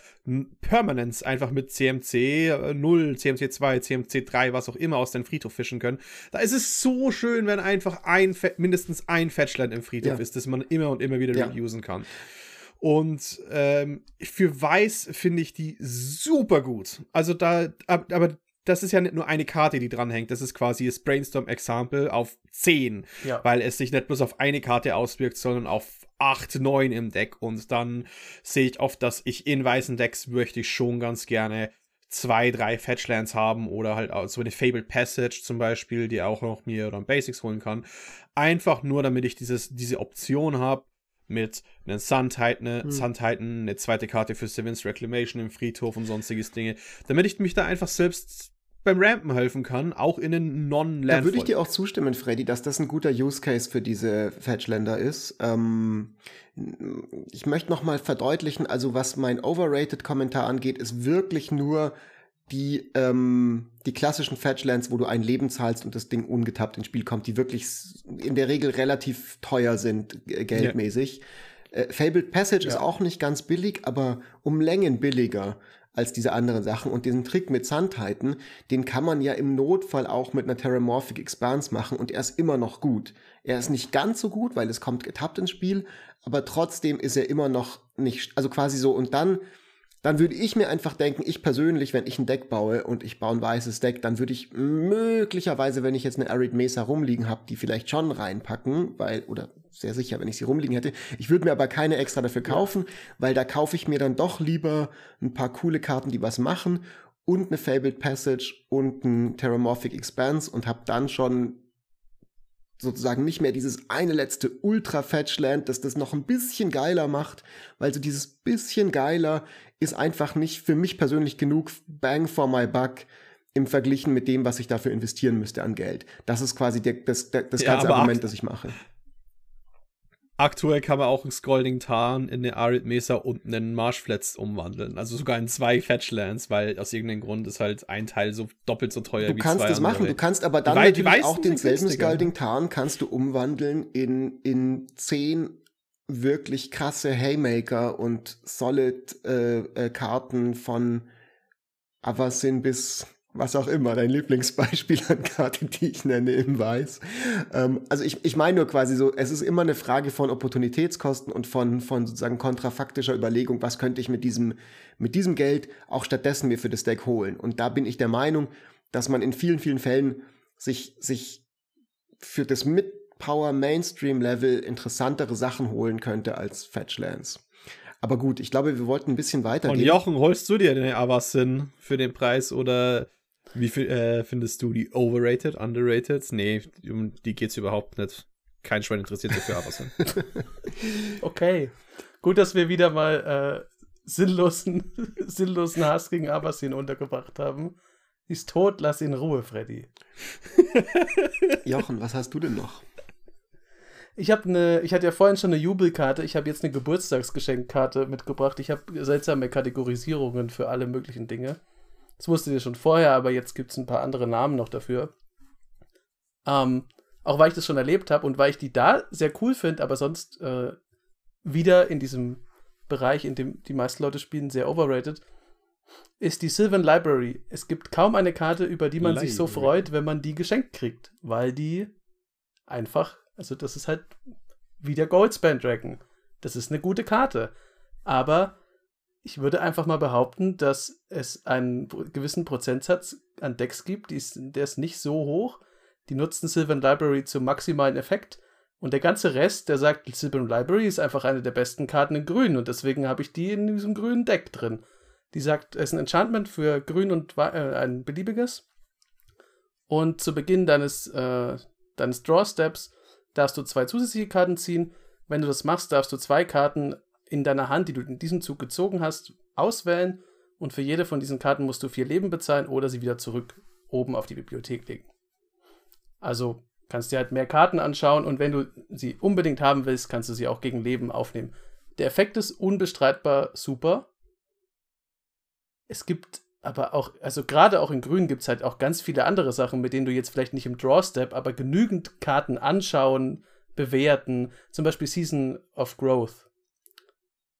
Permanence einfach mit CMC 0, CMC 2, CMC 3, was auch immer aus dem Friedhof fischen können. Da ist es so schön, wenn einfach ein, mindestens ein Fetchland im Friedhof ja. ist, das man immer und immer wieder ja. reusen kann. Und ähm, für Weiß finde ich die super gut. Also da, aber das ist ja nicht nur eine Karte, die dranhängt. Das ist quasi das Brainstorm-Example auf 10. Ja. Weil es sich nicht bloß auf eine Karte auswirkt, sondern auf 8, 9 im Deck. Und dann sehe ich oft, dass ich in weißen Decks möchte ich schon ganz gerne zwei, drei Fetchlands haben oder halt auch so eine Fabled Passage zum Beispiel, die auch noch mir dann Basics holen kann. Einfach nur, damit ich dieses, diese Option habe, mit einem Sun Titan, hm. Sun Titan, eine zweite Karte für Sevens Reclamation im Friedhof und sonstiges Dinge, damit ich mich da einfach selbst beim Rampen helfen kann, auch in den non land Da würde ich dir auch zustimmen, Freddy, dass das ein guter Use Case für diese Fetchländer ist. Ähm, ich möchte noch mal verdeutlichen, also was mein Overrated-Kommentar angeht, ist wirklich nur die, ähm, die klassischen Fetchlands, wo du ein Leben zahlst und das Ding ungetappt ins Spiel kommt, die wirklich in der Regel relativ teuer sind, äh, geldmäßig. Ja. Äh, Fabled Passage ja. ist auch nicht ganz billig, aber um Längen billiger als diese anderen Sachen. Und diesen Trick mit Sandheiten, den kann man ja im Notfall auch mit einer Terramorphic Expanse machen und er ist immer noch gut. Er ist nicht ganz so gut, weil es kommt getappt ins Spiel, aber trotzdem ist er immer noch nicht, also quasi so. Und dann dann würde ich mir einfach denken, ich persönlich, wenn ich ein Deck baue und ich baue ein weißes Deck, dann würde ich möglicherweise, wenn ich jetzt eine Arid Mesa rumliegen habe, die vielleicht schon reinpacken, weil, oder sehr sicher, wenn ich sie rumliegen hätte. Ich würde mir aber keine extra dafür kaufen, ja. weil da kaufe ich mir dann doch lieber ein paar coole Karten, die was machen und eine Fabled Passage und ein Terramorphic Expanse und habe dann schon sozusagen nicht mehr dieses eine letzte Ultra-Fetchland, das das noch ein bisschen geiler macht, weil so dieses bisschen geiler ist einfach nicht für mich persönlich genug Bang for my buck im Verglichen mit dem, was ich dafür investieren müsste an Geld. Das ist quasi der, das, das, das ganze ja, Argument, das ich mache. Aktuell kann man auch einen Scrolling Tarn in eine Arid Mesa und einen Marshflats umwandeln. Also sogar in zwei Fetchlands, weil aus irgendeinem Grund ist halt ein Teil so doppelt so teuer du wie zwei Du kannst das machen, du kannst aber dann die, die auch denselben Scalding Tarn kannst du umwandeln in, in zehn wirklich krasse Haymaker und Solid-Karten äh, äh, von Avacyn bis was auch immer, dein Lieblingsbeispiel an Karte, die ich nenne im Weiß. Ähm, also ich, ich meine nur quasi so, es ist immer eine Frage von Opportunitätskosten und von, von sozusagen kontrafaktischer Überlegung, was könnte ich mit diesem, mit diesem Geld auch stattdessen mir für das Deck holen. Und da bin ich der Meinung, dass man in vielen, vielen Fällen sich, sich für das Mid-Power Mainstream Level interessantere Sachen holen könnte als Fetchlands. Aber gut, ich glaube, wir wollten ein bisschen weiter. Und Jochen, holst du dir den Avacyn für den Preis oder wie viel, äh, findest du die overrated, underrated? Nee, um die geht's überhaupt nicht. Kein Schwein interessiert sich für Amazon. (laughs) okay. Gut, dass wir wieder mal äh, sinnlosen, (laughs) sinnlosen Hass gegen Abbasin untergebracht haben. Ist tot, lass ihn in Ruhe, Freddy. (laughs) Jochen, was hast du denn noch? Ich habe eine, ich hatte ja vorhin schon eine Jubelkarte, ich habe jetzt eine Geburtstagsgeschenkkarte mitgebracht. Ich habe seltsame Kategorisierungen für alle möglichen Dinge. Das wusstet ihr schon vorher, aber jetzt gibt es ein paar andere Namen noch dafür. Ähm, auch weil ich das schon erlebt habe und weil ich die da sehr cool finde, aber sonst äh, wieder in diesem Bereich, in dem die meisten Leute spielen, sehr overrated, ist die Sylvan Library. Es gibt kaum eine Karte, über die man Library. sich so freut, wenn man die geschenkt kriegt, weil die einfach, also das ist halt wie der Goldspan Dragon. Das ist eine gute Karte. Aber ich würde einfach mal behaupten, dass es einen gewissen Prozentsatz an Decks gibt, ist, der ist nicht so hoch. Die nutzen Sylvan Library zum maximalen Effekt. Und der ganze Rest, der sagt, Sylvan Library ist einfach eine der besten Karten in Grün und deswegen habe ich die in diesem grünen Deck drin. Die sagt, es ist ein Enchantment für Grün und äh, ein beliebiges. Und zu Beginn deines, äh, deines Draw Steps darfst du zwei zusätzliche Karten ziehen. Wenn du das machst, darfst du zwei Karten in deiner Hand, die du in diesem Zug gezogen hast, auswählen und für jede von diesen Karten musst du vier Leben bezahlen oder sie wieder zurück oben auf die Bibliothek legen. Also kannst dir halt mehr Karten anschauen und wenn du sie unbedingt haben willst, kannst du sie auch gegen Leben aufnehmen. Der Effekt ist unbestreitbar super. Es gibt aber auch, also gerade auch in Grün gibt es halt auch ganz viele andere Sachen, mit denen du jetzt vielleicht nicht im Draw-Step, aber genügend Karten anschauen, bewerten. Zum Beispiel Season of Growth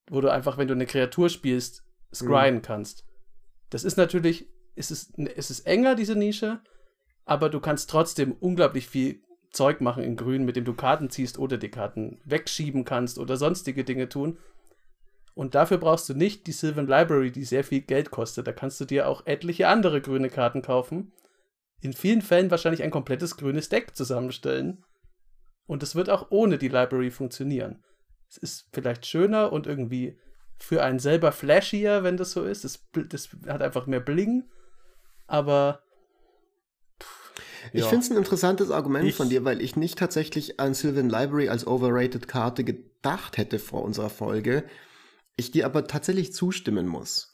wo du einfach, wenn du eine Kreatur spielst, scryen mhm. kannst. Das ist natürlich, es ist, es ist enger, diese Nische, aber du kannst trotzdem unglaublich viel Zeug machen in Grün, mit dem du Karten ziehst oder die Karten wegschieben kannst oder sonstige Dinge tun. Und dafür brauchst du nicht die Sylvan Library, die sehr viel Geld kostet. Da kannst du dir auch etliche andere grüne Karten kaufen. In vielen Fällen wahrscheinlich ein komplettes grünes Deck zusammenstellen. Und es wird auch ohne die Library funktionieren es ist vielleicht schöner und irgendwie für einen selber flashier, wenn das so ist. Das, das hat einfach mehr Bling. Aber. Ich ja. finde es ein interessantes Argument ich, von dir, weil ich nicht tatsächlich an Sylvan Library als overrated Karte gedacht hätte vor unserer Folge. Ich dir aber tatsächlich zustimmen muss.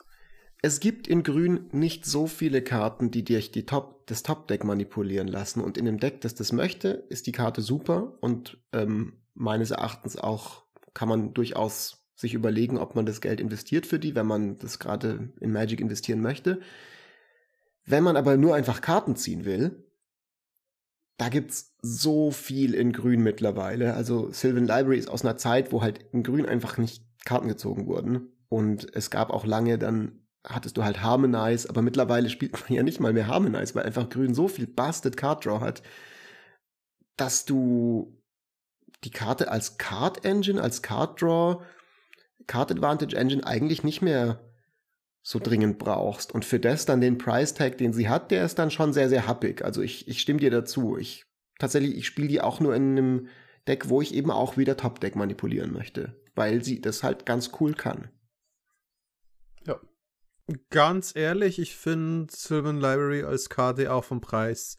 Es gibt in Grün nicht so viele Karten, die dir die Top, das Top-Deck manipulieren lassen. Und in dem Deck, das das möchte, ist die Karte super und ähm, meines Erachtens auch kann man durchaus sich überlegen, ob man das Geld investiert für die, wenn man das gerade in Magic investieren möchte. Wenn man aber nur einfach Karten ziehen will, da gibt's so viel in Grün mittlerweile. Also Sylvan Library ist aus einer Zeit, wo halt in Grün einfach nicht Karten gezogen wurden. Und es gab auch lange, dann hattest du halt Harmonize, aber mittlerweile spielt man (laughs) ja nicht mal mehr Harmonize, weil einfach Grün so viel Busted Card Draw hat, dass du die Karte als Card Engine, als Card Draw, Card Advantage Engine eigentlich nicht mehr so dringend brauchst. Und für das dann den Price Tag, den sie hat, der ist dann schon sehr, sehr happig. Also ich, ich stimme dir dazu. Ich tatsächlich, ich spiele die auch nur in einem Deck, wo ich eben auch wieder Top Deck manipulieren möchte, weil sie das halt ganz cool kann. Ja. Ganz ehrlich, ich finde Sylvan Library als Karte auch vom Preis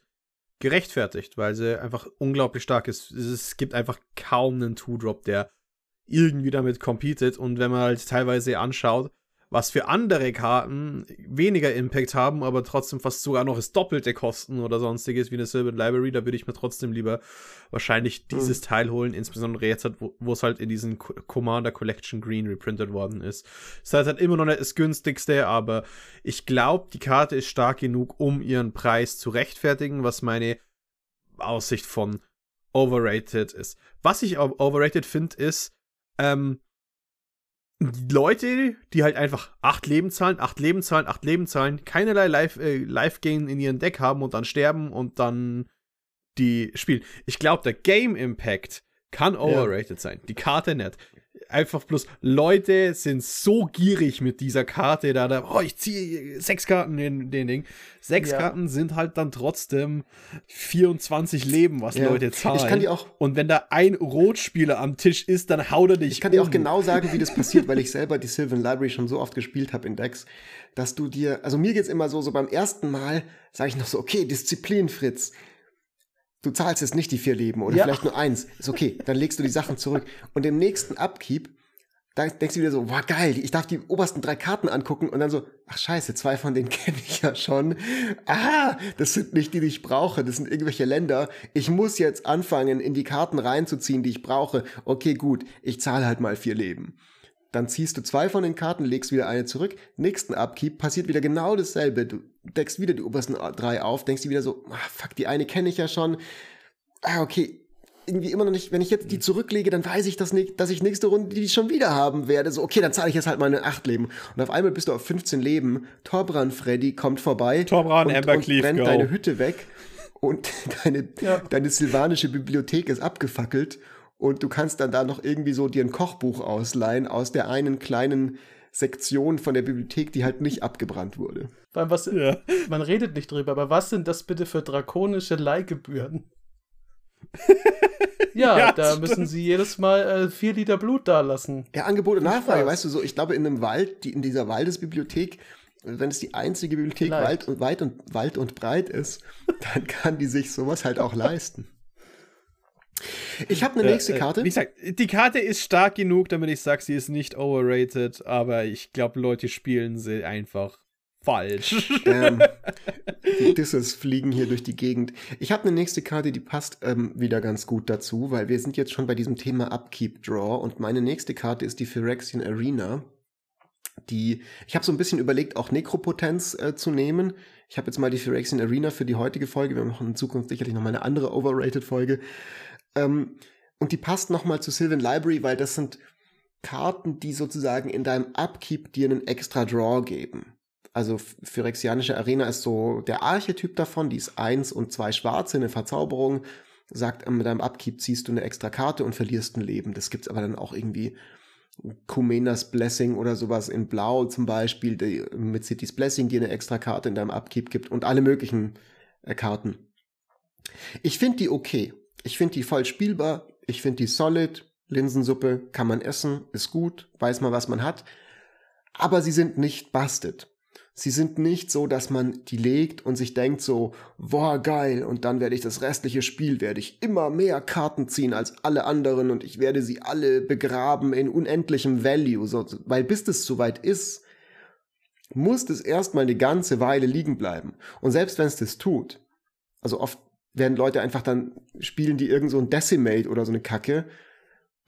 gerechtfertigt, weil sie einfach unglaublich stark ist. Es gibt einfach kaum einen Two-Drop, der irgendwie damit competet. Und wenn man halt teilweise anschaut, was für andere Karten weniger Impact haben, aber trotzdem fast sogar noch das Doppelte kosten oder sonstiges wie eine Silver Library, da würde ich mir trotzdem lieber wahrscheinlich dieses mhm. Teil holen, insbesondere jetzt, halt, wo es halt in diesen Commander Collection Green reprintet worden ist. Das heißt halt immer noch nicht das günstigste, aber ich glaube, die Karte ist stark genug, um ihren Preis zu rechtfertigen, was meine Aussicht von overrated ist. Was ich overrated finde, ist, ähm, Leute, die halt einfach acht Leben zahlen, acht Leben zahlen, acht Leben zahlen, keinerlei Life, äh, Life Gain in ihrem Deck haben und dann sterben und dann die spielen. Ich glaube, der Game Impact kann overrated ja. sein. Die Karte nicht einfach bloß Leute sind so gierig mit dieser Karte da, da oh, ich ziehe sechs Karten in den Ding. Sechs ja. Karten sind halt dann trotzdem 24 Leben, was ja. Leute zahlen. Ich kann die auch und wenn da ein Rotspieler am Tisch ist, dann haut er dich. Ich kann um. dir auch genau sagen, wie das passiert, weil (laughs) ich selber die Sylvan Library schon so oft gespielt habe in Decks, dass du dir, also mir geht's immer so, so beim ersten Mal sage ich noch so, okay, Disziplin, Fritz du zahlst jetzt nicht die vier Leben oder ja. vielleicht nur eins. Ist okay, dann legst du die Sachen zurück. Und im nächsten Upkeep, da denkst du wieder so, wow, geil, ich darf die obersten drei Karten angucken und dann so, ach scheiße, zwei von denen (laughs) kenne ich ja schon. Ah, das sind nicht die, die ich brauche, das sind irgendwelche Länder. Ich muss jetzt anfangen, in die Karten reinzuziehen, die ich brauche. Okay, gut, ich zahle halt mal vier Leben. Dann ziehst du zwei von den Karten, legst wieder eine zurück. Nächsten Upkeep passiert wieder genau dasselbe. Du deckst wieder die obersten drei auf, denkst dir wieder so, ah, fuck, die eine kenne ich ja schon. Ah, okay, irgendwie immer noch nicht, wenn ich jetzt die mhm. zurücklege, dann weiß ich das nicht, dass ich nächste Runde die schon wieder haben werde. So, okay, dann zahle ich jetzt halt meine acht Leben. Und auf einmal bist du auf 15 Leben. Torbran Freddy kommt vorbei Torbran, und, Amber und Cleave, brennt go. deine Hütte weg. Und (laughs) deine, ja. deine silvanische Bibliothek ist abgefackelt und du kannst dann da noch irgendwie so dir ein Kochbuch ausleihen aus der einen kleinen Sektion von der Bibliothek, die halt nicht abgebrannt wurde. Was, ja. Man redet nicht drüber, aber was sind das bitte für drakonische Leihgebühren? (laughs) ja, ja, da stimmt. müssen sie jedes Mal äh, vier Liter Blut dalassen. Ja, Angebot und Nachfrage, weißt du so, ich glaube in einem Wald, die, in dieser Waldesbibliothek, wenn es die einzige Bibliothek weit und, weit und, weit und breit ist, dann kann die sich sowas halt auch leisten. Ich habe eine äh, nächste Karte. Wie gesagt, die Karte ist stark genug, damit ich sage, sie ist nicht overrated, aber ich glaube, Leute spielen sie einfach falsch. Ähm, (laughs) die Disses fliegen hier durch die Gegend. Ich habe eine nächste Karte, die passt ähm, wieder ganz gut dazu, weil wir sind jetzt schon bei diesem Thema Upkeep Draw und meine nächste Karte ist die Phyrexian Arena. Die, ich habe so ein bisschen überlegt, auch Nekropotenz äh, zu nehmen. Ich habe jetzt mal die Phyrexian Arena für die heutige Folge. Wir machen in Zukunft sicherlich noch mal eine andere Overrated Folge. Ähm, und die passt nochmal zu Sylvan Library, weil das sind Karten, die sozusagen in deinem Upkeep dir einen extra Draw geben. Also Phyrexianische Arena ist so der Archetyp davon, die ist eins und zwei schwarze, eine Verzauberung. Sagt, mit deinem Upkeep ziehst du eine extra Karte und verlierst ein Leben. Das gibt's aber dann auch irgendwie Kumenas Blessing oder sowas in Blau zum Beispiel, die, mit City's Blessing, die eine extra Karte in deinem Upkeep gibt und alle möglichen äh, Karten. Ich finde die okay. Ich finde die voll spielbar. Ich finde die solid. Linsensuppe kann man essen, ist gut, weiß man, was man hat. Aber sie sind nicht busted. Sie sind nicht so, dass man die legt und sich denkt so, boah, geil, und dann werde ich das restliche Spiel, werde ich immer mehr Karten ziehen als alle anderen und ich werde sie alle begraben in unendlichem Value, so, weil bis das soweit ist, muss das erstmal eine ganze Weile liegen bleiben. Und selbst wenn es das tut, also oft werden Leute einfach dann spielen die irgend so ein Decimate oder so eine Kacke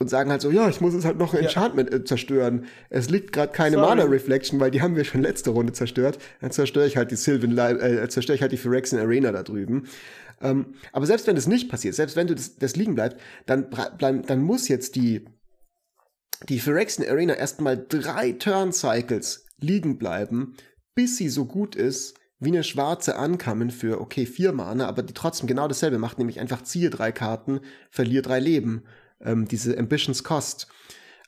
und sagen halt so, ja, ich muss es halt noch ein Enchantment äh, zerstören. Es liegt gerade keine Sorry. Mana Reflection, weil die haben wir schon letzte Runde zerstört. Dann zerstöre ich halt die Sylvan, äh, zerstöre ich halt die Phyrexian Arena da drüben. Ähm, aber selbst wenn das nicht passiert, selbst wenn du das, das liegen bleibt, dann, bleib, dann muss jetzt die, die Phyrexian Arena erstmal drei Turn Cycles liegen bleiben, bis sie so gut ist, wie eine schwarze Ankamen für, okay, vier Mana, aber die trotzdem genau dasselbe macht, nämlich einfach ziehe drei Karten, verliere drei Leben. Ähm, diese Ambitions Cost.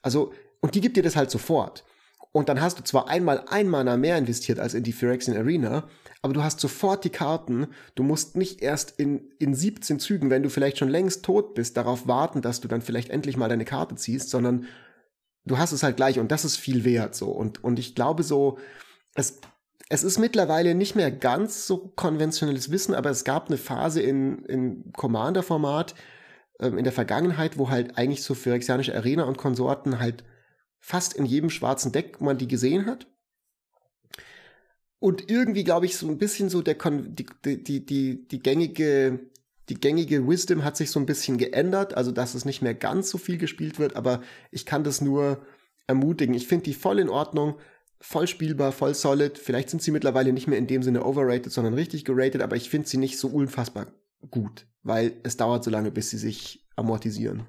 Also, und die gibt dir das halt sofort. Und dann hast du zwar einmal ein Mana mehr investiert als in die Phyrexian Arena, aber du hast sofort die Karten. Du musst nicht erst in, in 17 Zügen, wenn du vielleicht schon längst tot bist, darauf warten, dass du dann vielleicht endlich mal deine Karte ziehst, sondern du hast es halt gleich und das ist viel wert so. Und, und ich glaube so, es es ist mittlerweile nicht mehr ganz so konventionelles Wissen, aber es gab eine Phase in, in Commander-Format ähm, in der Vergangenheit, wo halt eigentlich so Phyrexianische Arena und Konsorten halt fast in jedem schwarzen Deck man die gesehen hat. Und irgendwie, glaube ich, so ein bisschen so der Kon die, die, die, die gängige die gängige Wisdom hat sich so ein bisschen geändert, also dass es nicht mehr ganz so viel gespielt wird, aber ich kann das nur ermutigen. Ich finde die voll in Ordnung voll spielbar, voll solid. Vielleicht sind sie mittlerweile nicht mehr in dem Sinne overrated, sondern richtig geratet, aber ich finde sie nicht so unfassbar gut, weil es dauert so lange, bis sie sich amortisieren.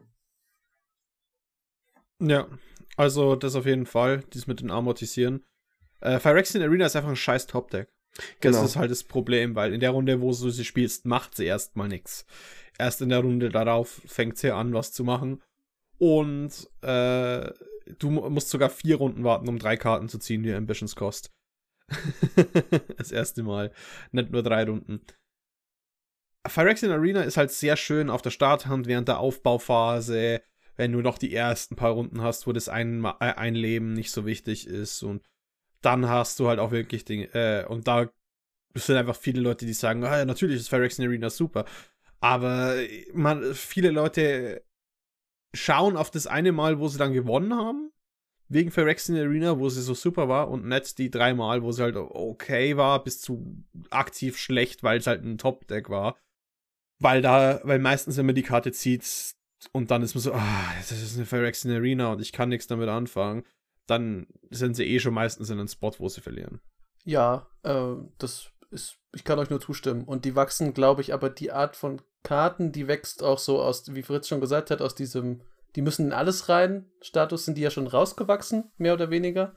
Ja, also das auf jeden Fall, dies mit den Amortisieren. Äh, Phyrexian Arena ist einfach ein scheiß Top-Deck. Genau. Das ist halt das Problem, weil in der Runde, wo du sie spielst, macht sie erstmal nichts. Erst in der Runde darauf fängt sie an, was zu machen. Und äh, du musst sogar vier Runden warten, um drei Karten zu ziehen, die Ambitions kost. (laughs) das erste Mal. Nicht nur drei Runden. Phyrexian Arena ist halt sehr schön auf der Starthand während der Aufbauphase, wenn du noch die ersten paar Runden hast, wo das ein, äh, ein Leben nicht so wichtig ist und dann hast du halt auch wirklich Dinge, äh, und da sind einfach viele Leute, die sagen, ah, ja, natürlich ist Phyrexian Arena super, aber man, viele Leute schauen auf das eine Mal, wo sie dann gewonnen haben, wegen Phyrexian Arena, wo sie so super war und nicht die drei Mal, wo sie halt okay war, bis zu aktiv schlecht, weil es halt ein Top-Deck war. Weil da, weil meistens, wenn man die Karte zieht und dann ist man so, ah, das ist eine Phyrexian Arena und ich kann nichts damit anfangen, dann sind sie eh schon meistens in einem Spot, wo sie verlieren. Ja, äh, das ist, ich kann euch nur zustimmen. Und die wachsen, glaube ich, aber die Art von Karten, die wächst auch so aus, wie Fritz schon gesagt hat, aus diesem, die müssen in alles rein. Status sind die ja schon rausgewachsen, mehr oder weniger.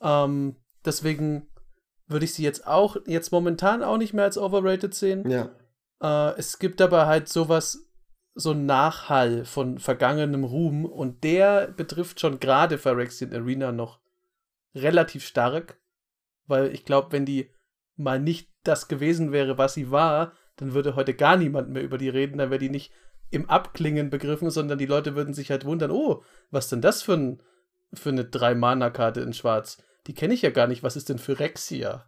Ähm, deswegen würde ich sie jetzt auch, jetzt momentan auch nicht mehr als overrated sehen. Ja. Äh, es gibt aber halt sowas, so ein Nachhall von vergangenem Ruhm und der betrifft schon gerade Phyrexian Arena noch relativ stark, weil ich glaube, wenn die mal nicht das gewesen wäre, was sie war, dann würde heute gar niemand mehr über die reden, dann wäre die nicht im Abklingen begriffen, sondern die Leute würden sich halt wundern, oh, was denn das für, ein, für eine Drei-Mana-Karte in Schwarz? Die kenne ich ja gar nicht, was ist denn für Rexia?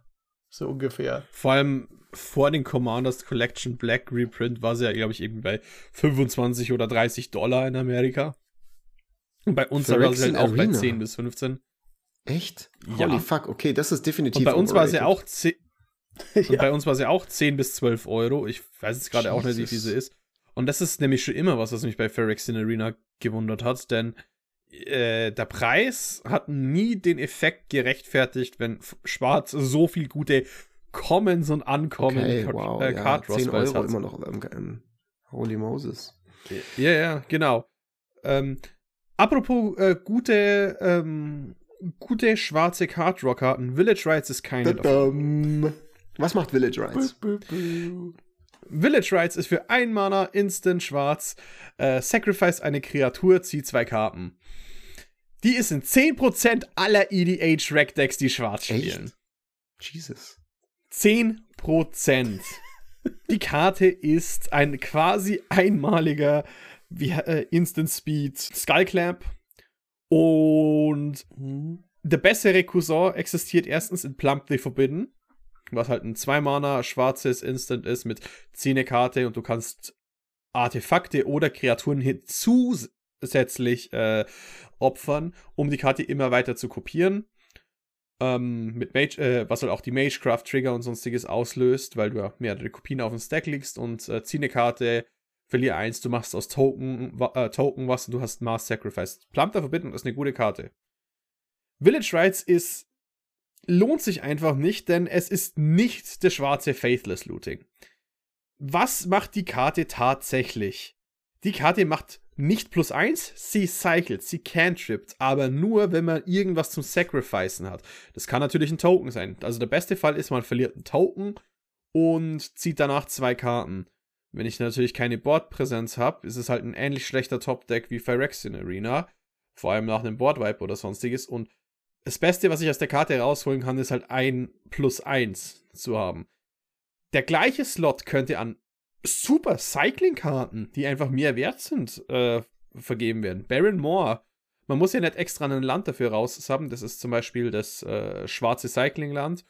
So ungefähr. Vor allem vor den Commanders Collection Black Reprint war sie ja, glaube ich, irgendwie bei 25 oder 30 Dollar in Amerika. Und bei uns war sie halt auch Arena. bei 10 bis 15. Echt? Ja. Holy fuck, okay, das ist definitiv. Und bei uns war sie auch 10. Und ja. bei uns war sie auch 10 bis 12 Euro. Ich weiß jetzt gerade auch nicht, wie viel sie ist. Und das ist nämlich schon immer was, was mich bei Phyrexian Arena gewundert hat, denn äh, der Preis hat nie den Effekt gerechtfertigt, wenn Schwarz so viel gute Commons und Ankommen okay, wow, äh, Card ja, 10 Euro hat. immer noch ähm, ähm, Holy Moses. Ja, ja, genau. Ähm, apropos äh, gute, ähm, gute schwarze Card Karten. Village Rides ist keine davon. Was macht Village Rides? Village Rides ist für ein Mana Instant Schwarz. Äh, sacrifice eine Kreatur, zieh zwei Karten. Die ist in 10% aller EDH Rack Decks, die schwarz spielen. Echt? Jesus. 10%. (laughs) die Karte ist ein quasi einmaliger wie, äh, Instant Speed Skullclamp. Und mhm. der bessere Cousin existiert erstens in Plump the Forbidden, was halt ein 2-Mana schwarzes Instant ist mit 10 Karte und du kannst Artefakte oder Kreaturen hinzu zusätzlich äh, opfern, um die Karte immer weiter zu kopieren. Ähm, mit Mage, äh, was halt auch die Magecraft-Trigger und sonstiges auslöst, weil du ja mehrere Kopien auf dem Stack legst und äh, zieh eine Karte, verliere eins, du machst aus Token, äh, Token was und du hast Mass Sacrifice. Plumpter Verbindung ist eine gute Karte. Village Rights ist lohnt sich einfach nicht, denn es ist nicht der schwarze Faithless Looting. Was macht die Karte tatsächlich? Die Karte macht nicht plus eins, sie cycelt, sie cantrippt, aber nur, wenn man irgendwas zum Sacrificen hat. Das kann natürlich ein Token sein. Also der beste Fall ist, man verliert einen Token und zieht danach zwei Karten. Wenn ich natürlich keine Boardpräsenz habe, ist es halt ein ähnlich schlechter Top-Deck wie Phyrexian Arena. Vor allem nach einem Boardwipe oder sonstiges. Und das Beste, was ich aus der Karte rausholen kann, ist halt ein plus eins zu haben. Der gleiche Slot könnte an super Cycling-Karten, die einfach mehr wert sind, äh, vergeben werden. Baron Moore. Man muss ja nicht extra ein Land dafür raus haben. Das ist zum Beispiel das äh, schwarze Cycling-Land,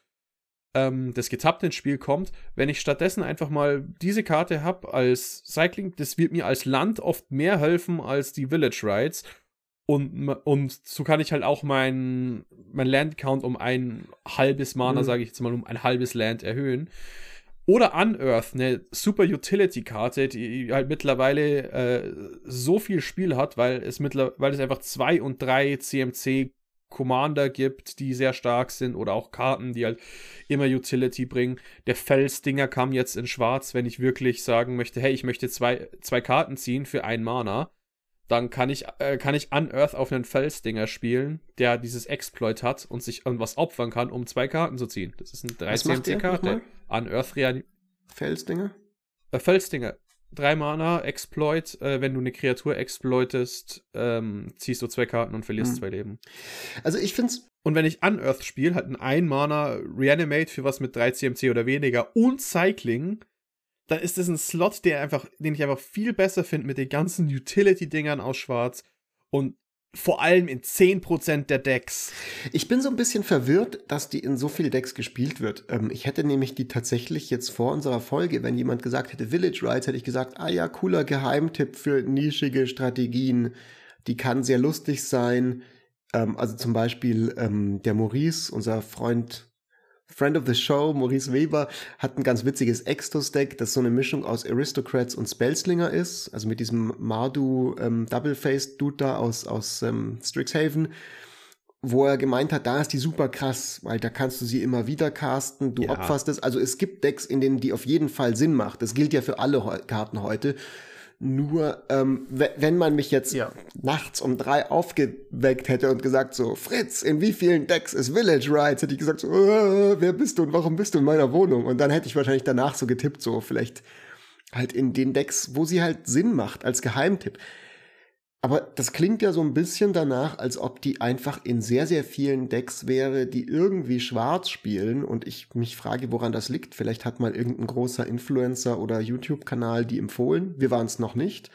ähm, das getappt ins Spiel kommt. Wenn ich stattdessen einfach mal diese Karte habe als Cycling, das wird mir als Land oft mehr helfen als die Village Rides. Und, und so kann ich halt auch mein, mein Land-Count um ein halbes Mana, mhm. sage ich jetzt mal, um ein halbes Land erhöhen. Oder Unearth, eine super Utility-Karte, die halt mittlerweile äh, so viel Spiel hat, weil es, weil es einfach zwei und drei CMC Commander gibt, die sehr stark sind oder auch Karten, die halt immer Utility bringen. Der Felsdinger kam jetzt in Schwarz, wenn ich wirklich sagen möchte, hey, ich möchte zwei, zwei Karten ziehen für ein Mana, dann kann ich, äh, kann ich Unearth auf einen Felsdinger spielen, der dieses Exploit hat und sich irgendwas opfern kann, um zwei Karten zu ziehen. Das ist ein 3 CMC-Karte. Unearth Rean Felsdinger? Äh, Felsdinger. Drei Mana, Exploit. Äh, wenn du eine Kreatur exploitest, ähm, ziehst du zwei Karten und verlierst hm. zwei Leben. Also ich find's. Und wenn ich Unearth spiele, halt ein Ein Mana Reanimate für was mit 3 CMC oder weniger und Cycling, dann ist das ein Slot, der einfach, den ich einfach viel besser finde mit den ganzen Utility-Dingern aus Schwarz und vor allem in 10% der Decks. Ich bin so ein bisschen verwirrt, dass die in so viel Decks gespielt wird. Ähm, ich hätte nämlich die tatsächlich jetzt vor unserer Folge, wenn jemand gesagt hätte Village Rides, hätte ich gesagt, ah ja, cooler Geheimtipp für nischige Strategien. Die kann sehr lustig sein. Ähm, also zum Beispiel ähm, der Maurice, unser Freund Friend of the Show, Maurice Weber, hat ein ganz witziges Extos-Deck, das so eine Mischung aus Aristocrats und Spellslinger ist. Also mit diesem Mardu ähm, Double-Faced-Dude da aus, aus ähm, Strixhaven, wo er gemeint hat, da ist die super krass, weil da kannst du sie immer wieder casten, du ja. opferst es. Also es gibt Decks, in denen die auf jeden Fall Sinn macht. Das gilt ja für alle Karten heute. Nur, ähm, wenn man mich jetzt ja. nachts um drei aufgeweckt hätte und gesagt so, Fritz, in wie vielen Decks ist Village Rides, hätte ich gesagt so, äh, wer bist du und warum bist du in meiner Wohnung? Und dann hätte ich wahrscheinlich danach so getippt, so vielleicht halt in den Decks, wo sie halt Sinn macht als Geheimtipp. Aber das klingt ja so ein bisschen danach, als ob die einfach in sehr, sehr vielen Decks wäre, die irgendwie schwarz spielen. Und ich mich frage, woran das liegt. Vielleicht hat mal irgendein großer Influencer oder YouTube-Kanal die empfohlen. Wir waren es noch nicht.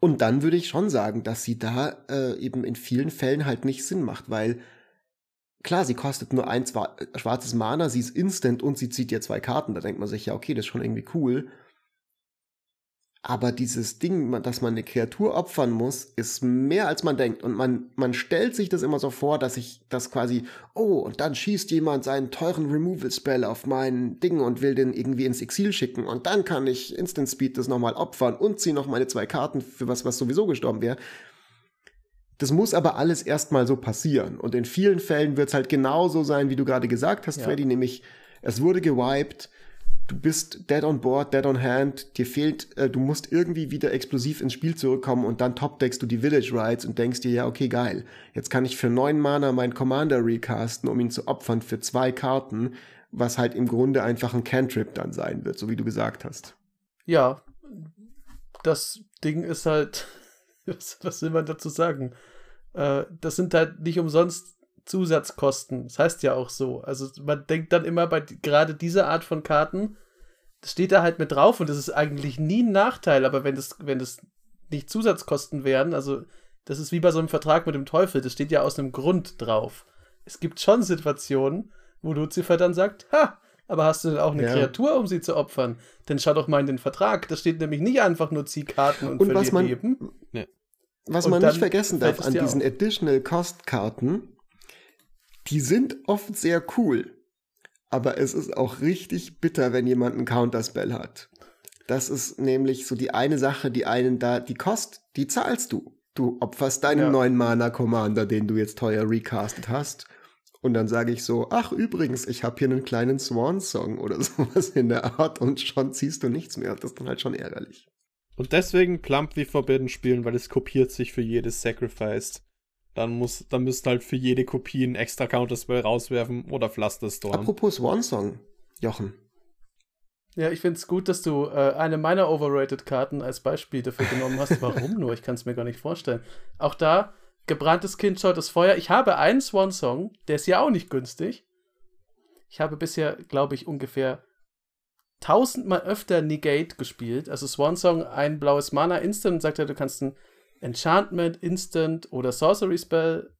Und dann würde ich schon sagen, dass sie da äh, eben in vielen Fällen halt nicht Sinn macht, weil klar, sie kostet nur ein schwarzes Mana, sie ist instant und sie zieht dir zwei Karten. Da denkt man sich ja, okay, das ist schon irgendwie cool. Aber dieses Ding, dass man eine Kreatur opfern muss, ist mehr als man denkt. Und man, man stellt sich das immer so vor, dass ich das quasi, oh, und dann schießt jemand seinen teuren Removal-Spell auf mein Ding und will den irgendwie ins Exil schicken. Und dann kann ich Instant Speed das nochmal opfern und ziehe noch meine zwei Karten für was, was sowieso gestorben wäre. Das muss aber alles erstmal so passieren. Und in vielen Fällen wird es halt genauso sein, wie du gerade gesagt hast, ja. Freddy, nämlich es wurde gewiped du bist dead on board, dead on hand, dir fehlt, äh, du musst irgendwie wieder explosiv ins Spiel zurückkommen und dann topdeckst du die Village Rides und denkst dir, ja, okay, geil. Jetzt kann ich für neun Mana meinen Commander recasten, um ihn zu opfern für zwei Karten, was halt im Grunde einfach ein Cantrip dann sein wird, so wie du gesagt hast. Ja, das Ding ist halt, (laughs) was, was will man dazu sagen? Äh, das sind halt nicht umsonst Zusatzkosten. Das heißt ja auch so. Also man denkt dann immer bei gerade dieser Art von Karten, das steht da halt mit drauf und das ist eigentlich nie ein Nachteil, aber wenn das, wenn das nicht Zusatzkosten wären, also das ist wie bei so einem Vertrag mit dem Teufel, das steht ja aus einem Grund drauf. Es gibt schon Situationen, wo Lucifer dann sagt, ha, aber hast du denn auch eine ja. Kreatur, um sie zu opfern? Dann schau doch mal in den Vertrag. Da steht nämlich nicht einfach nur Ziehkarten und, und was man, Leben. Was und man nicht vergessen darf an diesen Additional Cost Karten, die sind oft sehr cool. Aber es ist auch richtig bitter, wenn jemand einen Counterspell hat. Das ist nämlich so die eine Sache, die einen da, die Kost, die zahlst du. Du opferst deinen ja. neuen Mana-Commander, den du jetzt teuer recastet hast. Und dann sage ich so, ach übrigens, ich habe hier einen kleinen Swan-Song oder (laughs) sowas in der Art und schon ziehst du nichts mehr. Das ist dann halt schon ärgerlich. Und deswegen Plump the Forbidden spielen, weil es kopiert sich für jedes Sacrifice dann muss, dann müssten halt für jede Kopie ein extra Counterspell rauswerfen oder Pflasterstorm. Apropos Swan Song, Jochen. Ja, ich finde es gut, dass du äh, eine meiner Overrated-Karten als Beispiel dafür genommen hast. (laughs) Warum nur? Ich kann es mir gar nicht vorstellen. Auch da, gebranntes Kind schaut das Feuer. Ich habe einen Swan Song, der ist ja auch nicht günstig. Ich habe bisher, glaube ich, ungefähr tausendmal öfter Negate gespielt. Also Swan Song, ein blaues Mana Instant und sagt er, du kannst ein Enchantment, Instant oder Sorcery Spell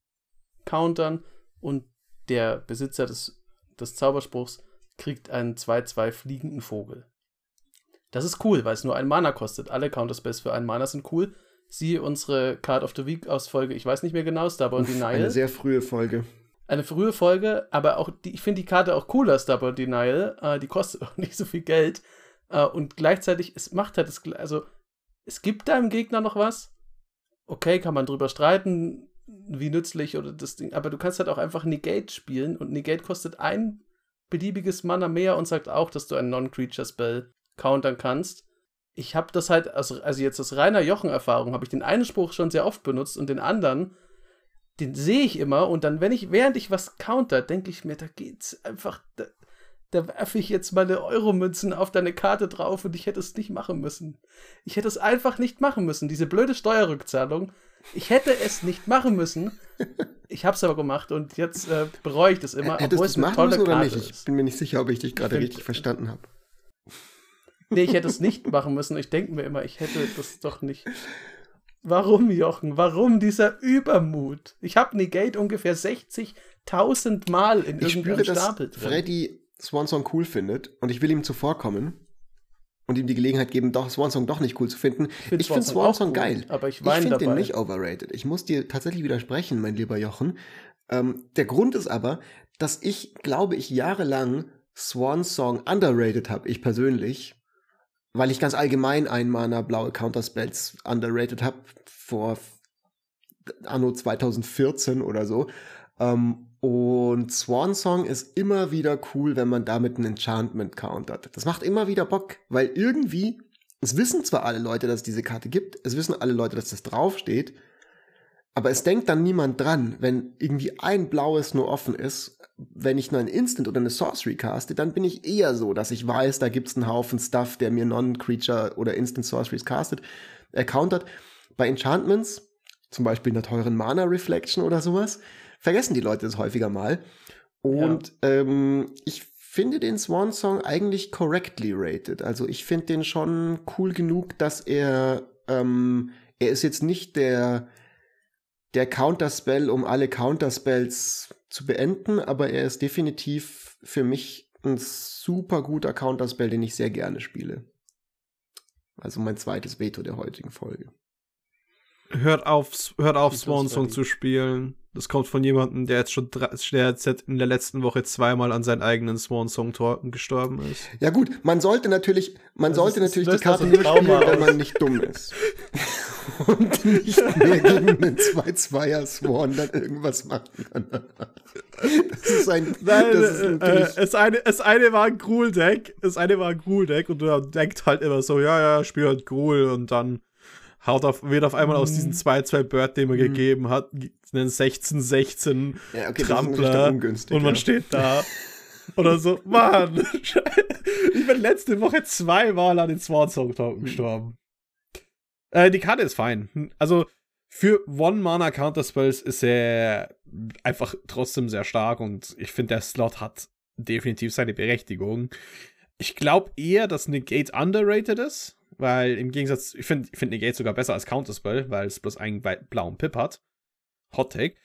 countern und der Besitzer des, des Zauberspruchs kriegt einen 2-2 fliegenden Vogel. Das ist cool, weil es nur ein Mana kostet. Alle Counterspells für einen Mana sind cool. Siehe unsere Card of the Week aus Folge, ich weiß nicht mehr genau, Starbound Denial. Eine sehr frühe Folge. Eine frühe Folge, aber auch die, ich finde die Karte auch cooler, Starbound Denial. Äh, die kostet (laughs) auch nicht so viel Geld. Äh, und gleichzeitig, es macht halt das, also es gibt deinem Gegner noch was, okay, kann man drüber streiten, wie nützlich oder das Ding, aber du kannst halt auch einfach Negate spielen und Negate kostet ein beliebiges Mana mehr und sagt auch, dass du einen Non-Creature-Spell countern kannst. ich habe das halt, also, also jetzt aus reiner Jochen-Erfahrung, habe ich den einen Spruch schon sehr oft benutzt und den anderen, den sehe ich immer und dann, wenn ich, während ich was counter, denke ich mir, da geht's einfach, da, da werfe ich jetzt meine Euromünzen auf deine Karte drauf und ich hätte es nicht machen müssen. Ich hätte es einfach nicht machen müssen. Diese blöde Steuerrückzahlung, ich hätte es nicht machen müssen. Ich habe es aber gemacht und jetzt äh, bereue ich das immer. Hättest du es machen müssen oder nicht? Ich bin mir nicht sicher, ob ich dich gerade richtig verstanden habe. Nee, ich hätte es nicht machen müssen. Ich denke mir immer, ich hätte das doch nicht. Warum, Jochen? Warum dieser Übermut? Ich habe Negate ungefähr 60.000 Mal in ich irgendeinem spüre, Stapel drin. Freddy Swansong cool findet und ich will ihm zuvorkommen und ihm die Gelegenheit geben, doch Swansong doch nicht cool zu finden. Ich finde Swansong, Swansong geil. Aber ich, ich finde den nicht overrated. Ich muss dir tatsächlich widersprechen, mein lieber Jochen. Ähm, der Grund ist aber, dass ich, glaube ich, jahrelang Swansong underrated habe, ich persönlich weil ich ganz allgemein ein Mana blaue Counterspells underrated habe vor anno 2014 oder so. Ähm, und Swan Song ist immer wieder cool, wenn man damit ein Enchantment countert. Das macht immer wieder Bock, weil irgendwie, es wissen zwar alle Leute, dass es diese Karte gibt, es wissen alle Leute, dass das draufsteht, aber es denkt dann niemand dran, wenn irgendwie ein blaues nur offen ist, wenn ich nur ein Instant oder eine Sorcery caste, dann bin ich eher so, dass ich weiß, da gibt's einen Haufen Stuff, der mir Non-Creature oder Instant Sorceries castet, er countert. Bei Enchantments, zum Beispiel einer teuren Mana Reflection oder sowas, vergessen die Leute das häufiger mal. Und ja. ähm, ich finde den Swan Song eigentlich correctly rated. Also ich finde den schon cool genug, dass er, ähm, er ist jetzt nicht der der Counterspell, um alle Counterspells zu beenden, aber er ist definitiv für mich ein super guter Counterspell, den ich sehr gerne spiele. Also mein zweites Veto der heutigen Folge. Hört auf, hört auf Swan Song zu spielen. Das kommt von jemandem, der jetzt schon der jetzt in der letzten Woche zweimal an seinen eigenen Swan Song Tor gestorben ist. Ja gut, man sollte natürlich, man das sollte natürlich die Karte nur spielen, wenn man nicht dumm ist. (laughs) Und nicht mehr gegen einen 2-2er Swan dann irgendwas machen kann. Das ist ein, Nein, das ist äh, es, eine, es eine war ein Gruul-Deck, es eine war ein Gruul-Deck und du denkst halt immer so, ja, ja, spiel halt Gruul und dann haut auf, wird auf einmal aus diesen 2-2 mhm. Bird, den man mhm. gegeben hat, einen 16-16 ja, okay, Trampler und man ja. steht da. Oder so, (laughs) Mann, ich bin letzte Woche zweimal an den Swan Song Token gestorben. Äh, die Karte ist fein. Also, für One-Mana Counterspells ist er einfach trotzdem sehr stark und ich finde, der Slot hat definitiv seine Berechtigung. Ich glaube eher, dass Negate underrated ist, weil im Gegensatz, ich finde ich find Negate sogar besser als Counterspell, weil es bloß einen blauen Pip hat. Hot Take.